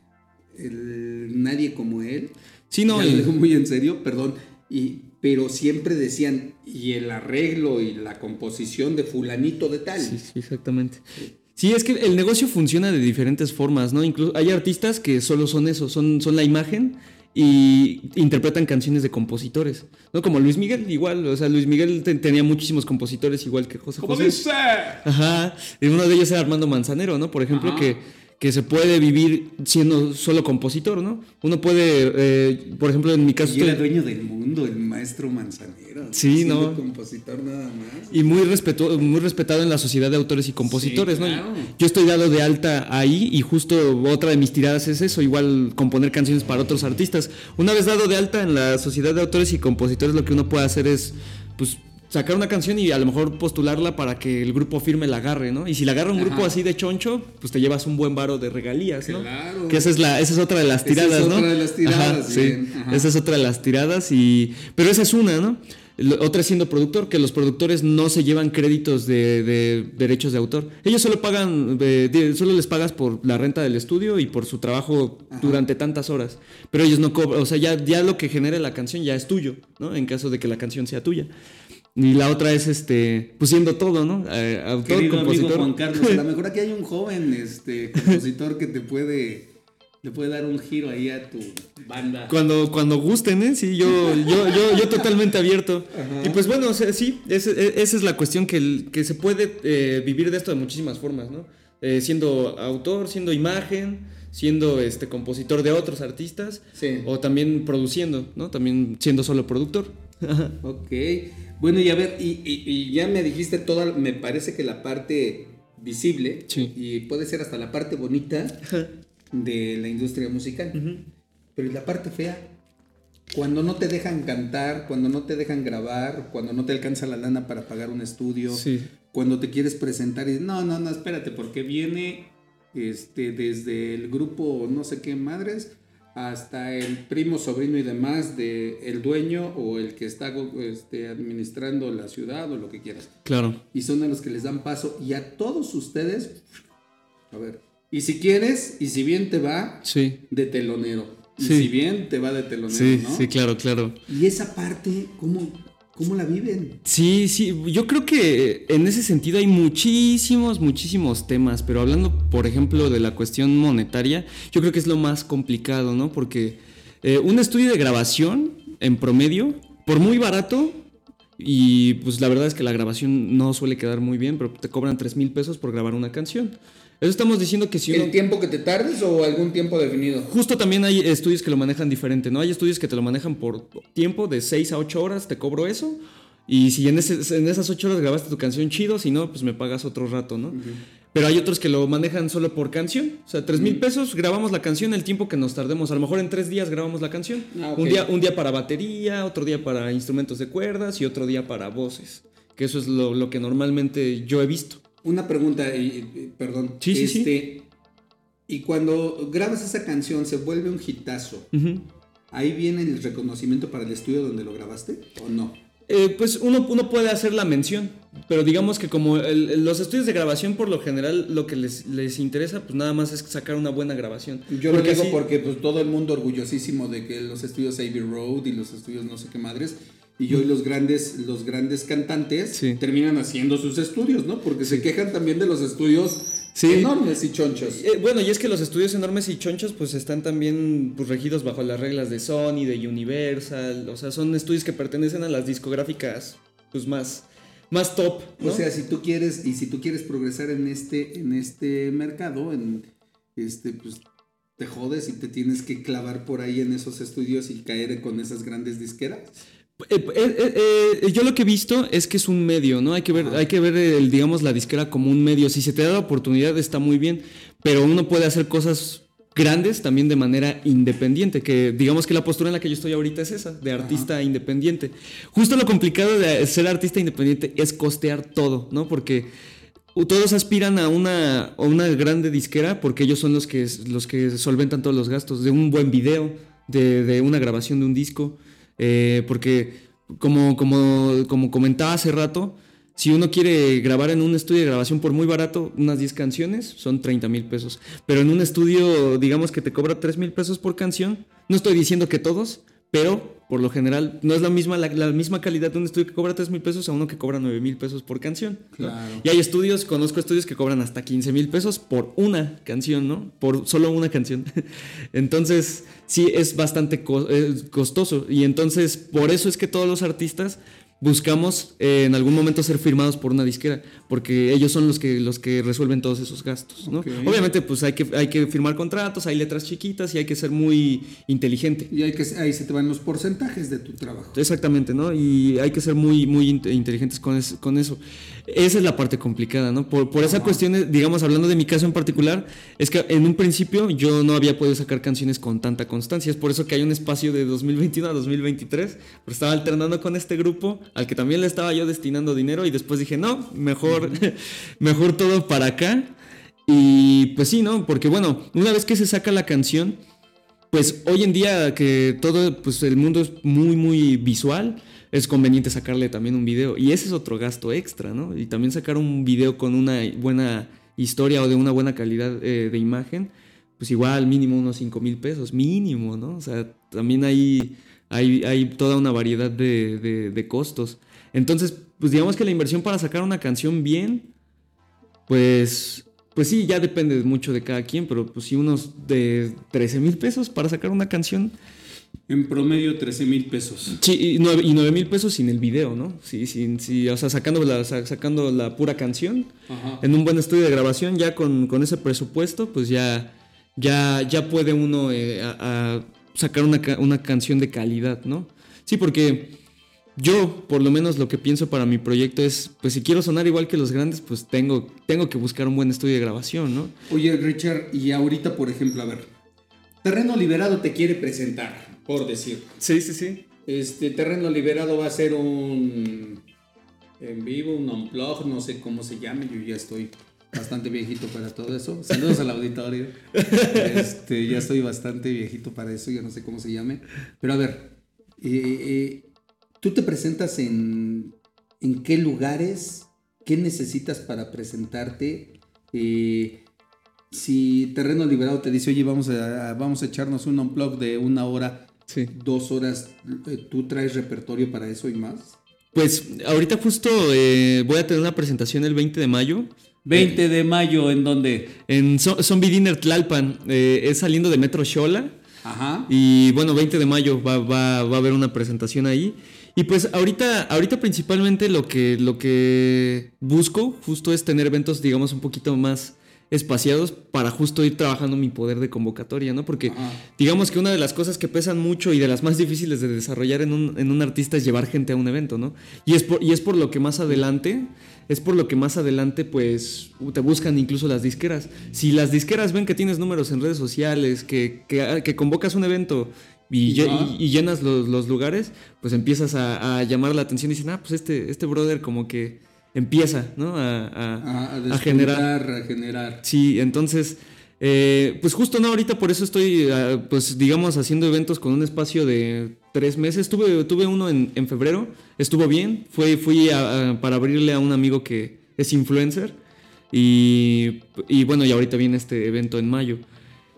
sí. el nadie como él. Sí, no, lo y- digo muy en serio, perdón. Y, pero siempre decían, y el arreglo y la composición de fulanito de tal. Sí, sí, exactamente. Sí, es que el negocio funciona de diferentes formas, ¿no? Incluso hay artistas que solo son eso, son, son la imagen y interpretan canciones de compositores, ¿no? Como Luis Miguel, igual, o sea, Luis Miguel te- tenía muchísimos compositores igual que José ¿Cómo José. dice? Ajá, y uno de ellos era Armando Manzanero, ¿no? Por ejemplo, Ajá. que, que se puede vivir siendo solo compositor, ¿no? Uno puede, eh, por ejemplo, en mi caso... Y era estoy- dueño del mundo, el maestro Manzanero. Sí, ¿no? compositor nada más. Y muy, respetu- muy respetado en la sociedad de autores y compositores, Sí, ¿no? Yo estoy dado de alta ahí y justo otra de mis tiradas es eso, igual componer canciones para otros artistas. Una vez dado de alta en la sociedad de autores y compositores, lo que uno puede hacer es, pues, sacar una canción y a lo mejor postularla para que el grupo firme la agarre, ¿no? Y si la agarra un Ajá. grupo así de choncho, pues te llevas un buen varo de regalías, ¿no? Claro. Que esa es la, esa es otra de las Esa es tiradas, ¿no? otra de las tiradas, Ajá, sí. ajá. Esa es otra de las tiradas y. Pero esa es una, ¿no? Otra es siendo productor, que los productores no se llevan créditos de, de derechos de autor. Ellos solo pagan, eh, solo les pagas por la renta del estudio y por su trabajo durante tantas horas. Pero ellos no cobran, o sea, ya, ya lo que genere la canción ya es tuyo, ¿no? En caso de que la canción sea tuya. Y la otra es, este, pues siendo todo, ¿no? Eh, autor, Querido amigo compositor. Juan Carlos, a lo (laughs) mejor aquí hay un joven este, compositor que te puede, le puede dar un giro ahí a tu banda. Cuando, cuando gusten, ¿eh? Sí, yo, yo, yo, yo totalmente abierto. Y pues bueno, o sea, sí, e- esa es la cuestión que, que se puede eh, vivir de esto de muchísimas formas, ¿no? Eh, siendo autor, siendo imagen, siendo este compositor de otros artistas, Sí. o también produciendo, ¿no? También siendo solo productor. (laughs) Ok. Bueno, y a ver, y, y- y ya me dijiste toda, me parece que la parte visible, Sí. y puede ser hasta la parte bonita de la industria musical. Pero ¿y la parte fea? Cuando no te dejan cantar, cuando no te dejan grabar, cuando no te alcanza la lana para pagar un estudio, Sí. cuando te quieres presentar y no, no, no, espérate, porque viene este, desde el grupo no sé qué madres hasta el primo, sobrino y demás de el dueño o el que está este, administrando la ciudad o lo que quieras. Claro. Y son a los que les dan paso y a todos ustedes, a ver, y si quieres, y si bien te va, Sí. de telonero. Y Sí. si bien te va de telonero, Sí, ¿no? sí, claro, claro. Y esa parte, ¿cómo, cómo la viven? Sí, sí, yo creo que en ese sentido hay muchísimos, muchísimos temas, pero hablando, por ejemplo, de la cuestión monetaria, yo creo que es lo más complicado, ¿no? Porque eh, un estudio de grabación, en promedio, por muy barato, y pues la verdad es que la grabación no suele quedar muy bien, pero te cobran 3 mil pesos por grabar una canción. Eso estamos diciendo que si uno... ¿El tiempo que te tardes o algún tiempo definido? Justo también hay estudios que lo manejan diferente, ¿no? Hay estudios que te lo manejan por tiempo, de 6 a 8 horas, te cobro eso. Y si en, ese- en esas 8 horas grabaste tu canción chido, si no, pues me pagas otro rato, ¿no? Pero hay otros que lo manejan solo por canción. O sea, 3 mil pesos, grabamos la canción el tiempo que nos tardemos. A lo mejor en 3 días grabamos la canción. Ah, un, día, un día para batería, otro día para instrumentos de cuerdas y otro día para voces. Que eso es lo, lo que normalmente yo he visto. Una pregunta, perdón. Sí, sí, sí. este, Y cuando grabas esa canción, se vuelve un hitazo. ¿Ahí viene el reconocimiento para el estudio donde lo grabaste o no? Eh, pues uno, uno puede hacer la mención, pero digamos que como el- los estudios de grabación por lo general lo que les, les interesa pues nada más es sacar una buena grabación. Yo lo digo porque pues, todo el mundo orgullosísimo de que los estudios Abbey Road y los estudios no sé qué madres y yo y los grandes los grandes cantantes Sí. terminan haciendo sus estudios, ¿no? Porque se quejan también de los estudios Sí. enormes y chonchos. Eh, bueno, y es que los estudios enormes y chonchos pues están también pues, regidos bajo las reglas de Sony, de Universal, o sea, son estudios que pertenecen a las discográficas pues más, más top. ¿no? O sea, si tú quieres y si tú quieres progresar en este en este mercado, en este pues te jodes y te tienes que clavar por ahí en esos estudios y caer con esas grandes disqueras. Eh, eh, eh, yo lo que he visto es que es un medio, ¿no? Hay que ver, hay que ver el, digamos, la disquera como un medio. Si se te da la oportunidad está muy bien, pero uno puede hacer cosas grandes también de manera independiente, que digamos que la postura en la que yo estoy ahorita es esa, de artista independiente. Justo lo complicado de ser artista independiente es costear todo, ¿no? Porque todos aspiran a una, a una grande disquera porque ellos son los que, los que solventan todos los gastos de un buen video, de, de una grabación de un disco. Eh, porque, como, como, como comentaba hace rato, si uno quiere grabar en un estudio de grabación por muy barato, unas 10 canciones, son 30 mil pesos. Pero en un estudio, digamos que te cobra 3 mil pesos por canción, no estoy diciendo que todos, pero por lo general no es la misma, la, la misma calidad de un estudio que cobra 3 mil pesos a uno que cobra 9 mil pesos por canción. Y hay estudios, conozco estudios que cobran hasta 15 mil pesos por una canción, ¿no? Por solo una canción. (laughs) entonces, sí, es bastante eh, costoso. Y entonces, por eso es que todos los artistas buscamos eh, en algún momento ser firmados por una disquera, porque ellos son los que, los que resuelven todos esos gastos, ¿no? Obviamente, pues hay que, hay que firmar contratos, hay letras chiquitas y hay que ser muy inteligente. Y hay que, ahí se te van los porcentajes de tu trabajo. Exactamente, ¿no? Y hay que ser muy, muy inte- inteligentes con, es- con eso. Esa es la parte complicada, ¿no? Por, por esa cuestión, digamos, hablando de mi caso en particular, es que en un principio yo no había podido sacar canciones con tanta constancia. Es por eso que hay un espacio de 2021 a 2023. Pero estaba alternando con este grupo al que también le estaba yo destinando dinero y después dije, no, mejor, (laughs) mejor todo para acá. Y pues sí, ¿no? Porque bueno, una vez que se saca la canción, pues hoy en día que todo, pues el mundo es muy, muy visual, es conveniente sacarle también un video. Y ese es otro gasto extra, ¿no? Y también sacar un video con una buena historia o de una buena calidad eh, de imagen, pues igual mínimo unos 5 mil pesos, mínimo, ¿no? O sea, también hay, hay, hay toda una variedad de, de, costos. Entonces, pues digamos que la inversión para sacar una canción bien, pues pues sí, ya depende mucho de cada quien, pero pues sí, unos de 13 mil pesos para sacar una canción. En promedio 13 mil pesos. Sí, y 9 mil pesos sin el video, ¿no? Sí, sí, sí, o sea, sacando la, sacando la pura canción en un buen estudio de grabación, ya con, ese presupuesto, pues ya, ya, ya puede uno eh, sacar una, una canción de calidad, ¿no? Sí, porque yo, por lo menos, lo que pienso para mi proyecto es, pues si quiero sonar igual que los grandes, pues tengo, tengo que buscar un buen estudio de grabación, ¿no? Oye, Richard, y ahorita, por ejemplo, a ver, Terreno Liberado te quiere presentar, por decir. Sí, sí, sí. Este Terreno Liberado va a ser un en vivo, un unplug, no sé cómo se llame, yo ya estoy bastante viejito para todo eso. Saludos al auditorio. (laughs) Este, ya estoy bastante viejito para eso, ya no sé cómo se llame. Pero a ver, eh, eh ¿Tú te presentas en, en qué lugares? ¿Qué necesitas para presentarte? Eh, si Terreno Liberado te dice, oye, vamos a, vamos a echarnos un unplug de una hora, dos horas, eh, ¿tú traes repertorio para eso y más? Pues ahorita justo eh, voy a tener una presentación el 20 de mayo. 20 de mayo, ¿en dónde? En Zombie Dinner Tlalpan. es saliendo de Metro Xola. Ajá. Y bueno, 20 de mayo va, va, va a haber una presentación ahí. Y pues ahorita, ahorita principalmente lo que, lo que busco justo es tener eventos, digamos, un poquito más espaciados para justo ir trabajando mi poder de convocatoria, ¿no? Porque digamos que una de las cosas que pesan mucho y de las más difíciles de desarrollar en un, en un artista es llevar gente a un evento, ¿no? Y es por, y es por lo que más adelante, es por lo que más adelante pues te buscan incluso las disqueras. Si las disqueras ven que tienes números en redes sociales, que, que, que convocas un evento y, llenas los, lugares, pues empiezas a, llamar la atención y dicen, ah, pues este, este brother como que empieza, ¿no? A, a, generar. A generar. Sí, entonces, eh, pues justo no, ahorita por eso estoy, ah, pues digamos, haciendo eventos con un espacio de tres meses. Tuve, tuve uno en, en febrero, estuvo bien, fue, fui para abrirle a un amigo que es influencer. Y, y bueno, y ahorita viene este evento en mayo.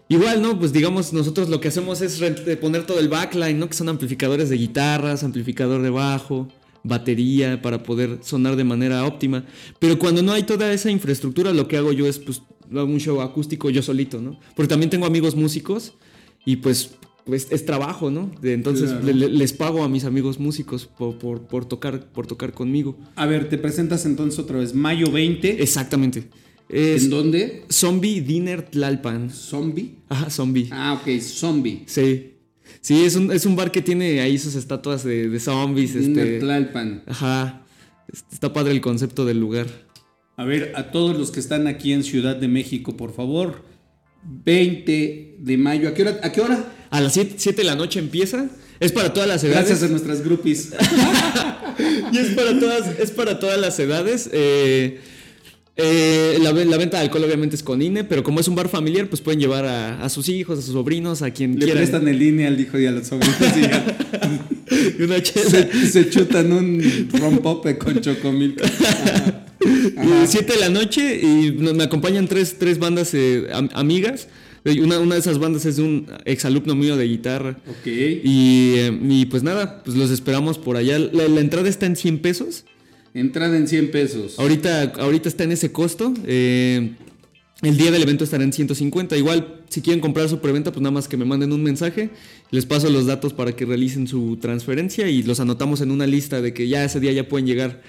Igual, ¿no? Pues digamos, nosotros lo que hacemos es poner todo el backline, ¿no? Que son amplificadores de guitarras, amplificador de bajo, batería, para poder sonar de manera óptima. Pero cuando no hay toda esa infraestructura, lo que hago yo es, pues, un show acústico yo solito, ¿no? Porque también tengo amigos músicos y pues pues es trabajo, ¿no? Entonces les pago a mis amigos músicos por, por, tocar, por tocar conmigo. A ver, te presentas entonces otra vez, mayo 20. Exactamente. ¿En dónde? Zombie Dinner Tlalpan. ¿Zombie? Ajá, Zombie. Ah, ok, Zombie. Sí. Sí, es un, es un bar que tiene ahí sus estatuas de, de zombies. Este, Tlalpan. Ajá. Está padre el concepto del lugar. A ver, a todos los que están aquí en Ciudad de México, por favor. 20 de mayo. ¿A qué hora? ¿A, qué hora? a las 7, de la noche empieza. Es para todas las edades. Gracias a nuestras groupies. (laughs) y es para todas, es para todas las edades. Eh, eh, la, venta de alcohol obviamente es con INE, pero como es un bar familiar, pues pueden llevar a, sus hijos, a sus sobrinos, a quien Le quieran. Le prestan el INE al hijo y a los sobrinos. (laughs) y una Se, chutan un rompope con chocomil. 7 (laughs) de la noche y me acompañan tres, tres bandas eh, amigas. Una, una, de esas bandas es de un exalumno mío de guitarra. Ok. Y, eh, y, pues nada, pues los esperamos por allá. La, la entrada está en 100 pesos. Entrada en 100 pesos. Ahorita, ahorita está en ese costo. Eh, el día del evento estará en 150. Igual, si quieren comprar su preventa, pues nada más que me manden un mensaje. Les paso los datos para que realicen su transferencia y los anotamos en una lista de que ya ese día ya pueden llegar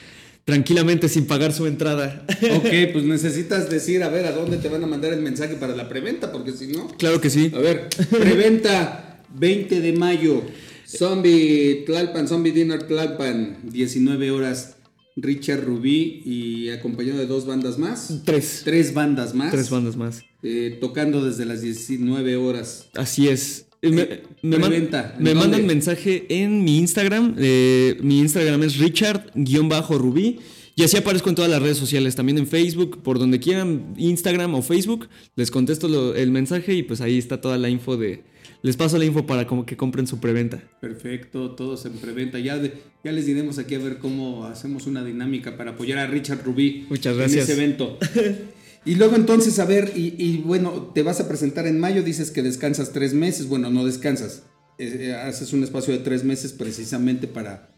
tranquilamente sin pagar su entrada. (laughs) Ok, pues necesitas decir, a ver, a dónde te van a mandar el mensaje para la preventa, porque si no. Claro que sí. A ver, preventa 20 de mayo. Zombie Tlalpan, Zombie Dinner Tlalpan, 19 horas. Richard Rubí y acompañado de dos bandas más. Tres. Tres bandas más. Tres bandas más. Eh, tocando desde las 19 horas. Así es. Eh, me, eh, me, me mandan mensaje en mi Instagram. mi Instagram es richard-rubí. Y así aparezco en todas las redes sociales, también en Facebook, por donde quieran, Instagram o Facebook. Les contesto el mensaje y pues ahí está toda la info de, les paso la info para como que compren su preventa. Perfecto, todos en preventa. Ya, de- ya les diremos aquí a ver cómo hacemos una dinámica para apoyar a Richard Rubí Muchas en gracias. ese evento. (laughs) y luego entonces, a ver, y, y bueno, te vas a presentar en mayo, dices que descansas tres meses. Bueno, no descansas. eh, eh, haces un espacio de tres meses precisamente para,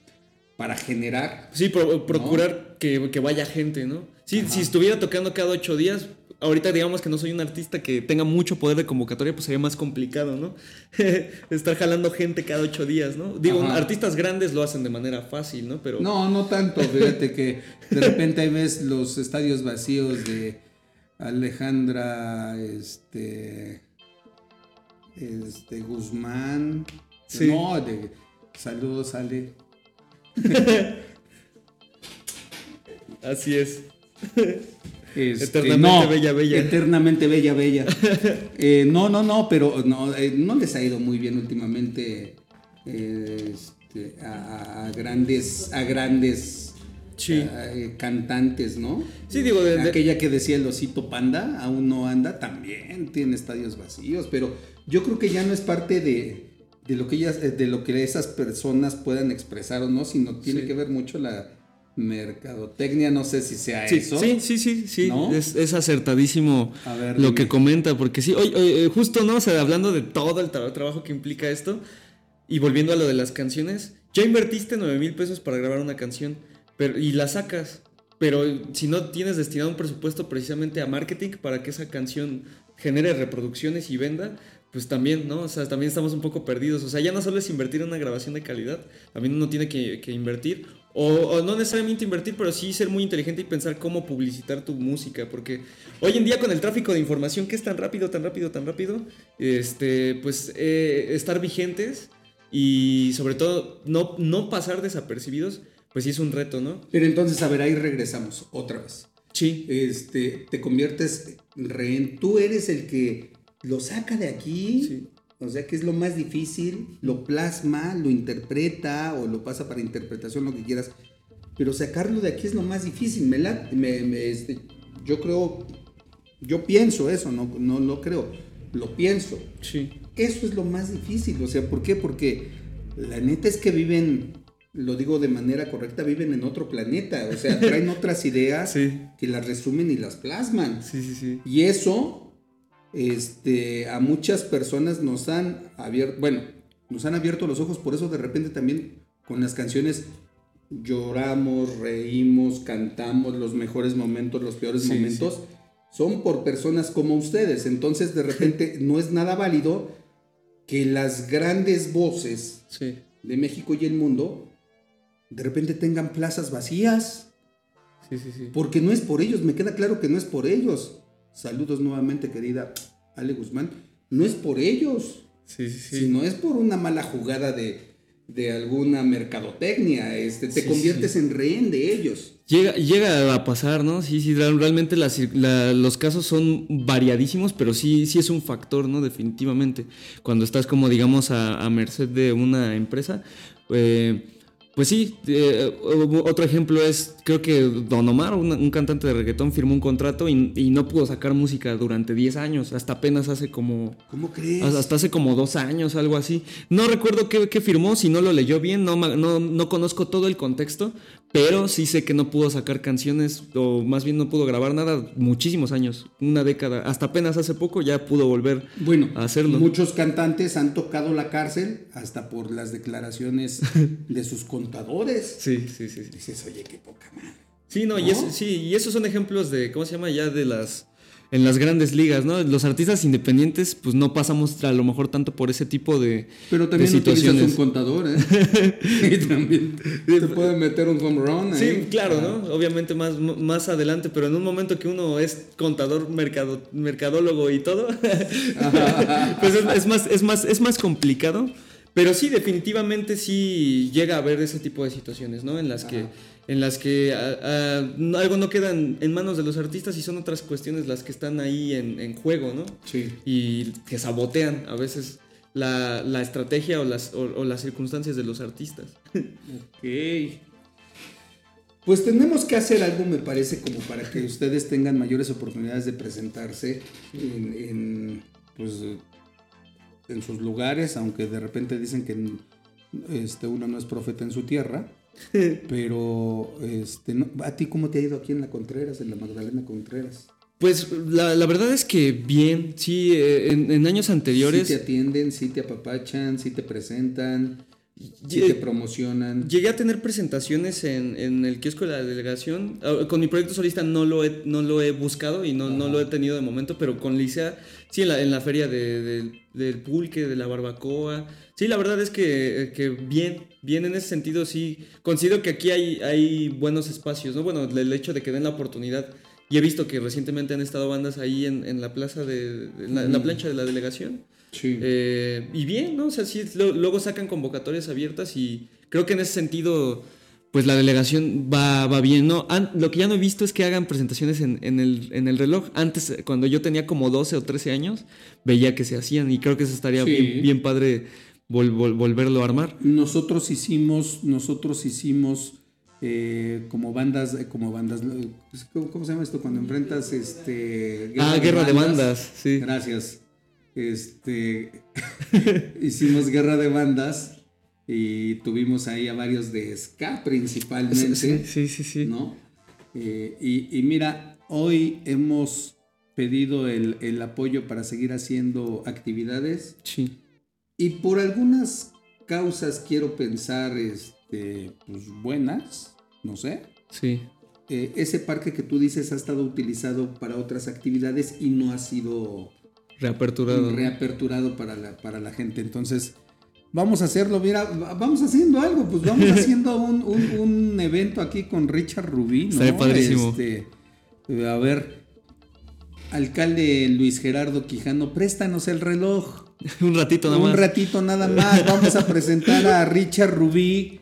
para generar. Sí, pro- procurar que, que vaya gente, ¿no? Sí, si estuviera tocando cada ocho días, ahorita digamos que no soy un artista que tenga mucho poder de convocatoria, pues sería más complicado, ¿no? (laughs) Estar jalando gente cada ocho días, ¿no? Digo, Ajá. artistas grandes lo hacen de manera fácil, ¿no? Pero No, no tanto. Fíjate que de repente ahí ves los estadios vacíos de Alejandra, este, este Guzmán. Sí. No, de saludos, Ale. (laughs) así es. (laughs) Este, Eternamente bella, bella. Eternamente bella, bella. (laughs) Eh, no, no, no, pero no, eh, no les ha ido muy bien últimamente eh, este, a, grandes, a grandes Sí. eh, cantantes, ¿no? Sí, digo, de- de- aquella que decía el osito panda, aún no anda, también tiene estadios vacíos, pero yo creo que ya no es parte de, de lo que ellas, de lo que esas personas puedan expresar o no, sino tiene Sí. que ver mucho la mercadotecnia, no sé si sea Sí, eso. sí, sí, sí, sí. ¿No? Es, es acertadísimo ver, lo dime. que comenta, porque sí, oye, oye, justo, ¿no? O sea, hablando de todo el tra- trabajo que implica esto, y volviendo a lo de las canciones, ya invertiste 9 mil pesos para grabar una canción, pero, y la sacas, pero si no tienes destinado un presupuesto precisamente a marketing para que esa canción genere reproducciones y venda, pues también, ¿no? O sea, también estamos un poco perdidos. O sea, ya no solo es invertir en una grabación de calidad, también uno tiene que, que invertir, o, o no necesariamente invertir, pero sí ser muy inteligente y pensar cómo publicitar tu música, porque hoy en día con el tráfico de información que es tan rápido, tan rápido, tan rápido, este, pues eh, estar vigentes y sobre todo no, no pasar desapercibidos, pues sí es un reto, ¿no? Pero entonces, a ver, ahí regresamos otra vez. Sí. Este, te conviertes en rehén, tú eres el que lo saca de aquí, Sí. O sea que es lo más difícil, lo plasma, lo interpreta o lo pasa para interpretación, lo que quieras, pero sacarlo de aquí es lo más difícil, me la- me- me, este, yo creo, yo pienso eso, no, no lo creo, lo pienso, Sí. eso es lo más difícil, o sea, ¿por qué? Porque la neta es que viven, lo digo de manera correcta, viven en otro planeta, o sea, traen (laughs) otras ideas Sí. que las resumen y las plasman. Sí, sí, sí. Y eso, este, a muchas personas nos han abierto, bueno, nos han abierto los ojos, por eso de repente también con las canciones lloramos, reímos, cantamos los mejores momentos, los peores Sí, momentos, son por personas como ustedes. Entonces, de repente, (laughs) no es nada válido que las grandes voces Sí. de México y el mundo de repente tengan plazas vacías. Sí, sí, sí. Porque no es por ellos, me queda claro que no es por ellos. Saludos nuevamente, querida Ale Guzmán. No es por ellos, Sí, sí, sí. sino es por una mala jugada de, de alguna mercadotecnia. Este, te Sí, conviertes en rehén de ellos. Llega, llega a pasar, ¿no? Sí, sí, real- realmente las cir- la- los casos son variadísimos, pero sí, sí es un factor, ¿no? Definitivamente. Cuando estás como, digamos, a, a merced de una empresa, eh, pues sí, eh, otro ejemplo es, creo que Don Omar, un, un cantante de reggaetón, firmó un contrato y, y no pudo sacar música durante 10 años, hasta apenas hace como ¿Cómo crees? hasta hace como dos años, algo así. No recuerdo qué, qué firmó, si no lo leyó bien, no, no conozco todo el contexto, pero sí sé que no pudo sacar canciones, o más bien no pudo grabar nada muchísimos años, una década. Hasta apenas hace poco ya pudo volver Bueno, a hacerlo. muchos cantantes han tocado la cárcel hasta por las declaraciones (laughs) de sus contadores. Sí, sí, sí. sí. Dices, oye, qué poca madre. Sí, no, Y, ¿No? es- sí, y esos son ejemplos de, ¿cómo se llama? Ya de las... En las grandes ligas, ¿no? Los artistas independientes, pues no pasamos a lo mejor tanto por ese tipo de, Pero de también utilizas situaciones. un contador, ¿eh? (laughs) y también te puede meter un home run. Sí, ¿eh? claro, ¿no? Obviamente más, más adelante, pero en un momento que uno es contador, mercado, mercadólogo y todo, (laughs) pues es, es más, es, más, es más complicado. Pero sí, definitivamente sí llega a haber ese tipo de situaciones, ¿no? En las que, en las que ah, ah, algo no queda en, en manos de los artistas y son otras cuestiones las que están ahí en, en juego, ¿no? Sí. Y que sabotean a veces la, la estrategia o las, o- o las circunstancias de los artistas. (laughs) Ok. Pues tenemos que hacer algo, me parece, como para que ustedes tengan mayores oportunidades de presentarse en, en, pues, en sus lugares, aunque de repente dicen que este, uno no es profeta en su tierra. (laughs) pero, este, no- ¿a ti cómo te ha ido aquí en la Contreras, en la Magdalena Contreras? Pues la, la verdad es que bien, sí, eh, en, en años anteriores Sí te atienden, sí te apapachan, sí te presentan, sí te promocionan. llegué a tener presentaciones en, en el kiosco de la delegación. Ah, Con mi proyecto solista no lo he, no lo he buscado y no, no lo he tenido de momento, pero con Licea, sí, en la, en la feria de- de- del pulque, de la barbacoa. Sí, la verdad es que, que bien, bien en ese sentido, sí. Considero que aquí hay, hay buenos espacios, ¿no? Bueno, el hecho de que den la oportunidad. Y he visto que recientemente han estado bandas ahí en, en la plaza de. en la, en la plancha de la delegación. Sí. Eh, y bien, ¿no? O sea, sí, lo- luego sacan convocatorias abiertas y creo que en ese sentido, pues la delegación va, va bien, ¿no? An- lo que ya no he visto es que hagan presentaciones en, en el, en el reloj. Antes, eh, cuando yo tenía como 12 o 13 años, veía que se hacían y creo que eso estaría Sí. bien, bien padre vol- vol- volverlo a armar. Nosotros hicimos, nosotros hicimos eh, como bandas, eh, como bandas, eh, pues, ¿cómo, cómo se llama esto? Cuando enfrentas este ah, guerra de bandas, sí. Gracias. Este (laughs) hicimos guerra de bandas y tuvimos ahí a varios de ska principalmente. Sí, sí, sí, sí. ¿no? Eh, y, y mira, hoy hemos pedido el, el apoyo para seguir haciendo actividades Sí. Y por algunas causas quiero pensar este, pues, buenas, no sé. Sí. Eh, ese parque que tú dices ha estado utilizado para otras actividades y no ha sido Reaperturado. reaperturado para la, para la gente. Entonces, vamos a hacerlo. Mira, va- vamos haciendo algo. Pues vamos (laughs) haciendo un, un- un evento aquí con Richard Rubí. ¿no? Padrísimo. Este, eh, a ver, alcalde Luis Gerardo Quijano, préstanos el reloj. (laughs) Un ratito nada Un más. ratito nada más. Vamos a presentar a Richard Rubí,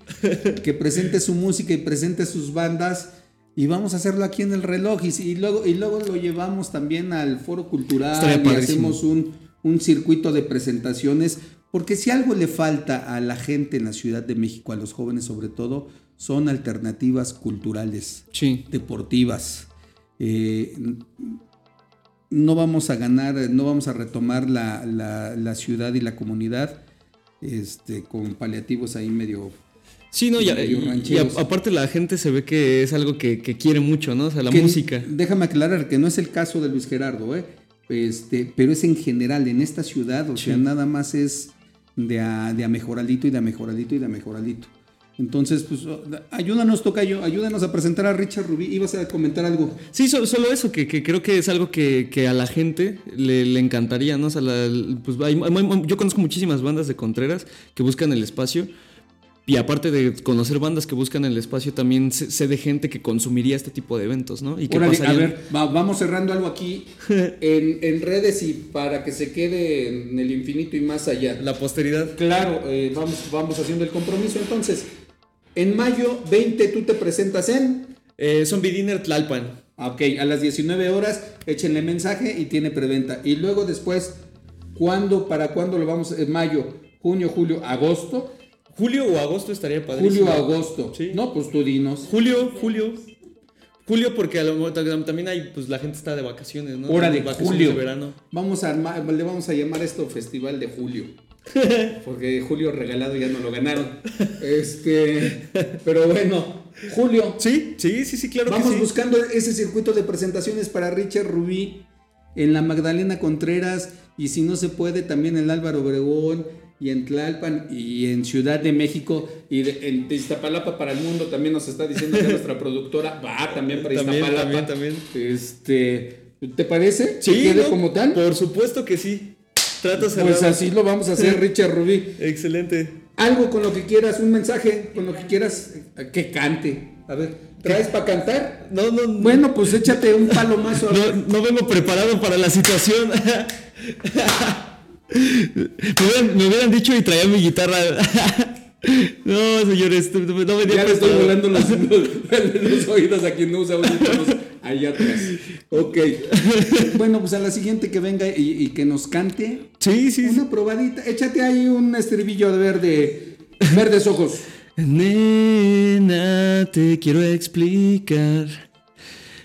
que presente su música y presente sus bandas. Y vamos a hacerlo aquí en el reloj. Y, y luego, y luego lo llevamos también al foro cultural Estaría y padrísimo. hacemos un, un circuito de presentaciones. Porque si algo le falta a la gente en la Ciudad de México, a los jóvenes sobre todo, son alternativas culturales Sí. deportivas. Eh, no vamos a ganar, no vamos a retomar la, la- la ciudad y la comunidad este, con paliativos ahí medio... Sí, no, y, y- aparte la gente se ve que es algo que, que quiere mucho, ¿no? O sea, la que- música. Déjame aclarar que no es el caso de Luis Gerardo, ¿eh? este, pero es en general, en esta ciudad, o sea, nada más es de a, de a mejoradito y de a mejoradito y de a mejoradito. Entonces, pues, ayúdanos, Tocayo, ayúdanos a presentar a Richard Rubí. Ibas a comentar algo. Sí, so- solo eso, que, que creo que es algo que, que a la gente le, le encantaría, ¿no? O sea, la- pues hay- hay- yo conozco muchísimas bandas de Contreras que buscan el espacio. Y aparte de conocer bandas que buscan el espacio, también sé, de gente que consumiría este tipo de eventos, ¿no? Y que Órale, a pasarían- ver, va- vamos cerrando algo aquí (laughs) en, en redes y para que se quede en el infinito y más allá. la posteridad. Claro, eh, vamos, vamos haciendo el compromiso. Entonces, en mayo 20 tú te presentas en... Eh, Zombie Dinner Tlalpan. Ah, Ok, a las 19 horas échenle mensaje y tiene preventa. Y luego después, ¿cuándo, para cuándo lo vamos? En mayo, junio, julio, agosto. Julio o agosto estaría padrísimo. Julio, agosto. Sí. No, pues tú dinos. Julio, julio. Julio porque a lo también hay, pues la gente está de vacaciones, ¿no? Órale, vacaciones julio. de verano. Vamos a armar- le vamos a llamar esto Festival de Julio. (laughs) Porque Julio regalado ya no lo ganaron. Este, pero bueno, Julio, Sí, sí, sí, sí, claro vamos que sí. buscando ese circuito de presentaciones para Richard Rubí en la Magdalena Contreras y si no se puede también en Álvaro Obregón y en Tlalpan y en Ciudad de México y de- en Iztapalapa para el mundo también nos está diciendo que nuestra productora va también para También, Iztapalapa. también, también. Este, ¿te parece? Sí, ¿Que quede ¿no? como tal? Por supuesto que sí. Trato cerrado. Pues así lo vamos a hacer, Richard Rubí. (laughs) Excelente. Algo con lo que quieras, un mensaje, con lo que quieras, que cante. A ver, ¿traes para cantar? No, no, no. Bueno, pues échate un palomazo. No, no vengo preparado para la situación. (laughs) me, hubieran, me hubieran dicho y traía mi guitarra. (laughs) no, señores, no venía Ya le estoy volando los, los- los oídos a quien no usa audífonos allá atrás. Ok. (laughs) Bueno, pues a la siguiente que venga y, y que nos cante Sí, sí. sí. una probadita. Échate ahí un estribillo de verde, verdes ojos. Nena, te quiero explicar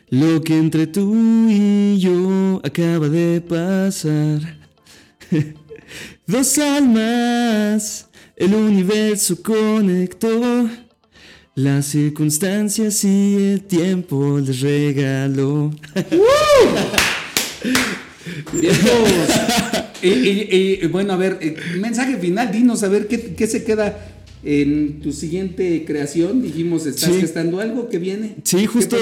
lo que entre tú y yo acaba de pasar. (laughs) Dos almas, el universo conectó. Las circunstancias y el tiempo les regaló. Y, y- y, bueno, a ver, eh, mensaje final, dinos a ver qué, qué se queda en tu siguiente creación. Dijimos, ¿estás Sí. gestando algo que viene? Sí, justo,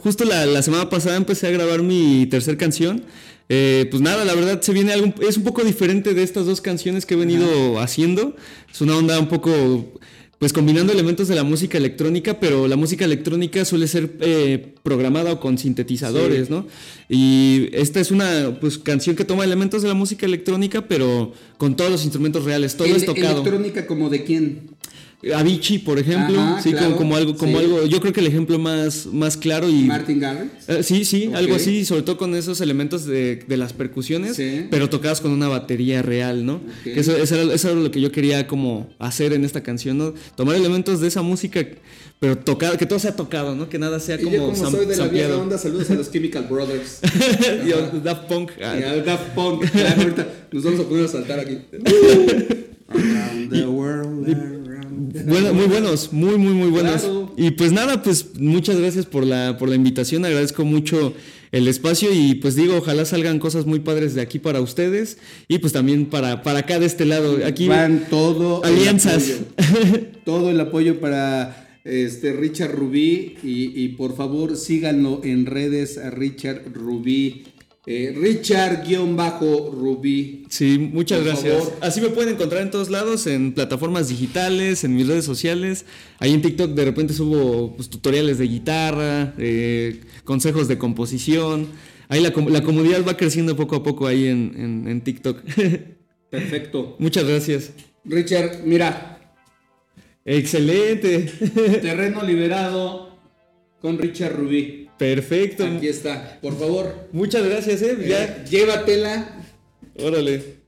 justo la, la semana pasada empecé a grabar mi tercer canción. Eh, pues nada, la verdad se viene algo, es un poco diferente de estas dos canciones que he venido haciendo. Es una onda un poco, pues combinando elementos de la música electrónica, pero la música electrónica suele ser eh, programada o con sintetizadores, Sí. ¿no? Y esta es una pues, canción que toma elementos de la música electrónica, pero con todos los instrumentos reales, todo El- es tocado. ¿Electrónica como de quién? Avicii, por ejemplo, Ajá, sí, como- claro, como, algo, como sí. algo, yo creo que el ejemplo más, más claro y Martin Garrix. eh, sí, sí, algo así, sobre todo con esos elementos de, de las percusiones, Sí. pero tocadas con una batería real, ¿no? Que eso, eso era, eso era lo que yo quería como hacer en esta canción, ¿no? Tomar elementos de esa música, pero tocar, que todo sea tocado, ¿no? Que nada sea Y como, yo como sam- soy de la vieja onda, saludos a los Chemical Brothers. (laughs) Y a Daft Punk. Y al Daft Punk. Ahorita nos vamos a poner a saltar aquí. (laughs) Around the world, Bueno, muy buenos, muy, muy, muy buenos. Claro. Y pues nada, pues muchas gracias por la, por la invitación, agradezco mucho el espacio y pues digo, ojalá salgan cosas muy padres de aquí para ustedes y pues también para, para acá de este lado. Aquí Van todo el alianzas. apoyo. (laughs) todo el apoyo para este Richard Rubí y, y por favor síganlo en redes a Richard Rubí. Eh, Richard-Rubí. Sí, muchas gracias. favor. Así me pueden encontrar en todos lados, en plataformas digitales, en mis redes sociales. Ahí en TikTok de repente subo pues, tutoriales de guitarra, eh, consejos de composición. Ahí la comunidad va creciendo poco a poco ahí en, en- en TikTok. (laughs) Perfecto. muchas gracias. Richard, mira, Excelente. (laughs) terreno liberado con Richard Rubí. Perfecto. Aquí está, por favor. Muchas gracias, eh. Ya, eh, llévatela. órale.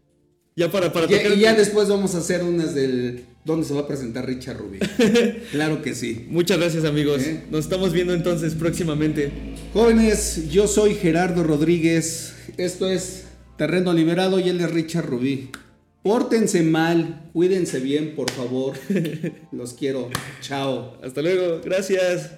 Ya para, para Ya- tocar. y ya después vamos a hacer unas del donde se va a presentar Richard Rubí. (laughs) claro que sí. Muchas gracias, amigos. Eh. Nos estamos viendo entonces próximamente. Jóvenes, yo soy Gerardo Rodríguez. Esto es Terreno Liberado y él es Richard Rubí. Pórtense mal, cuídense bien, por favor. (laughs) Los quiero. Chao. Hasta luego. Gracias.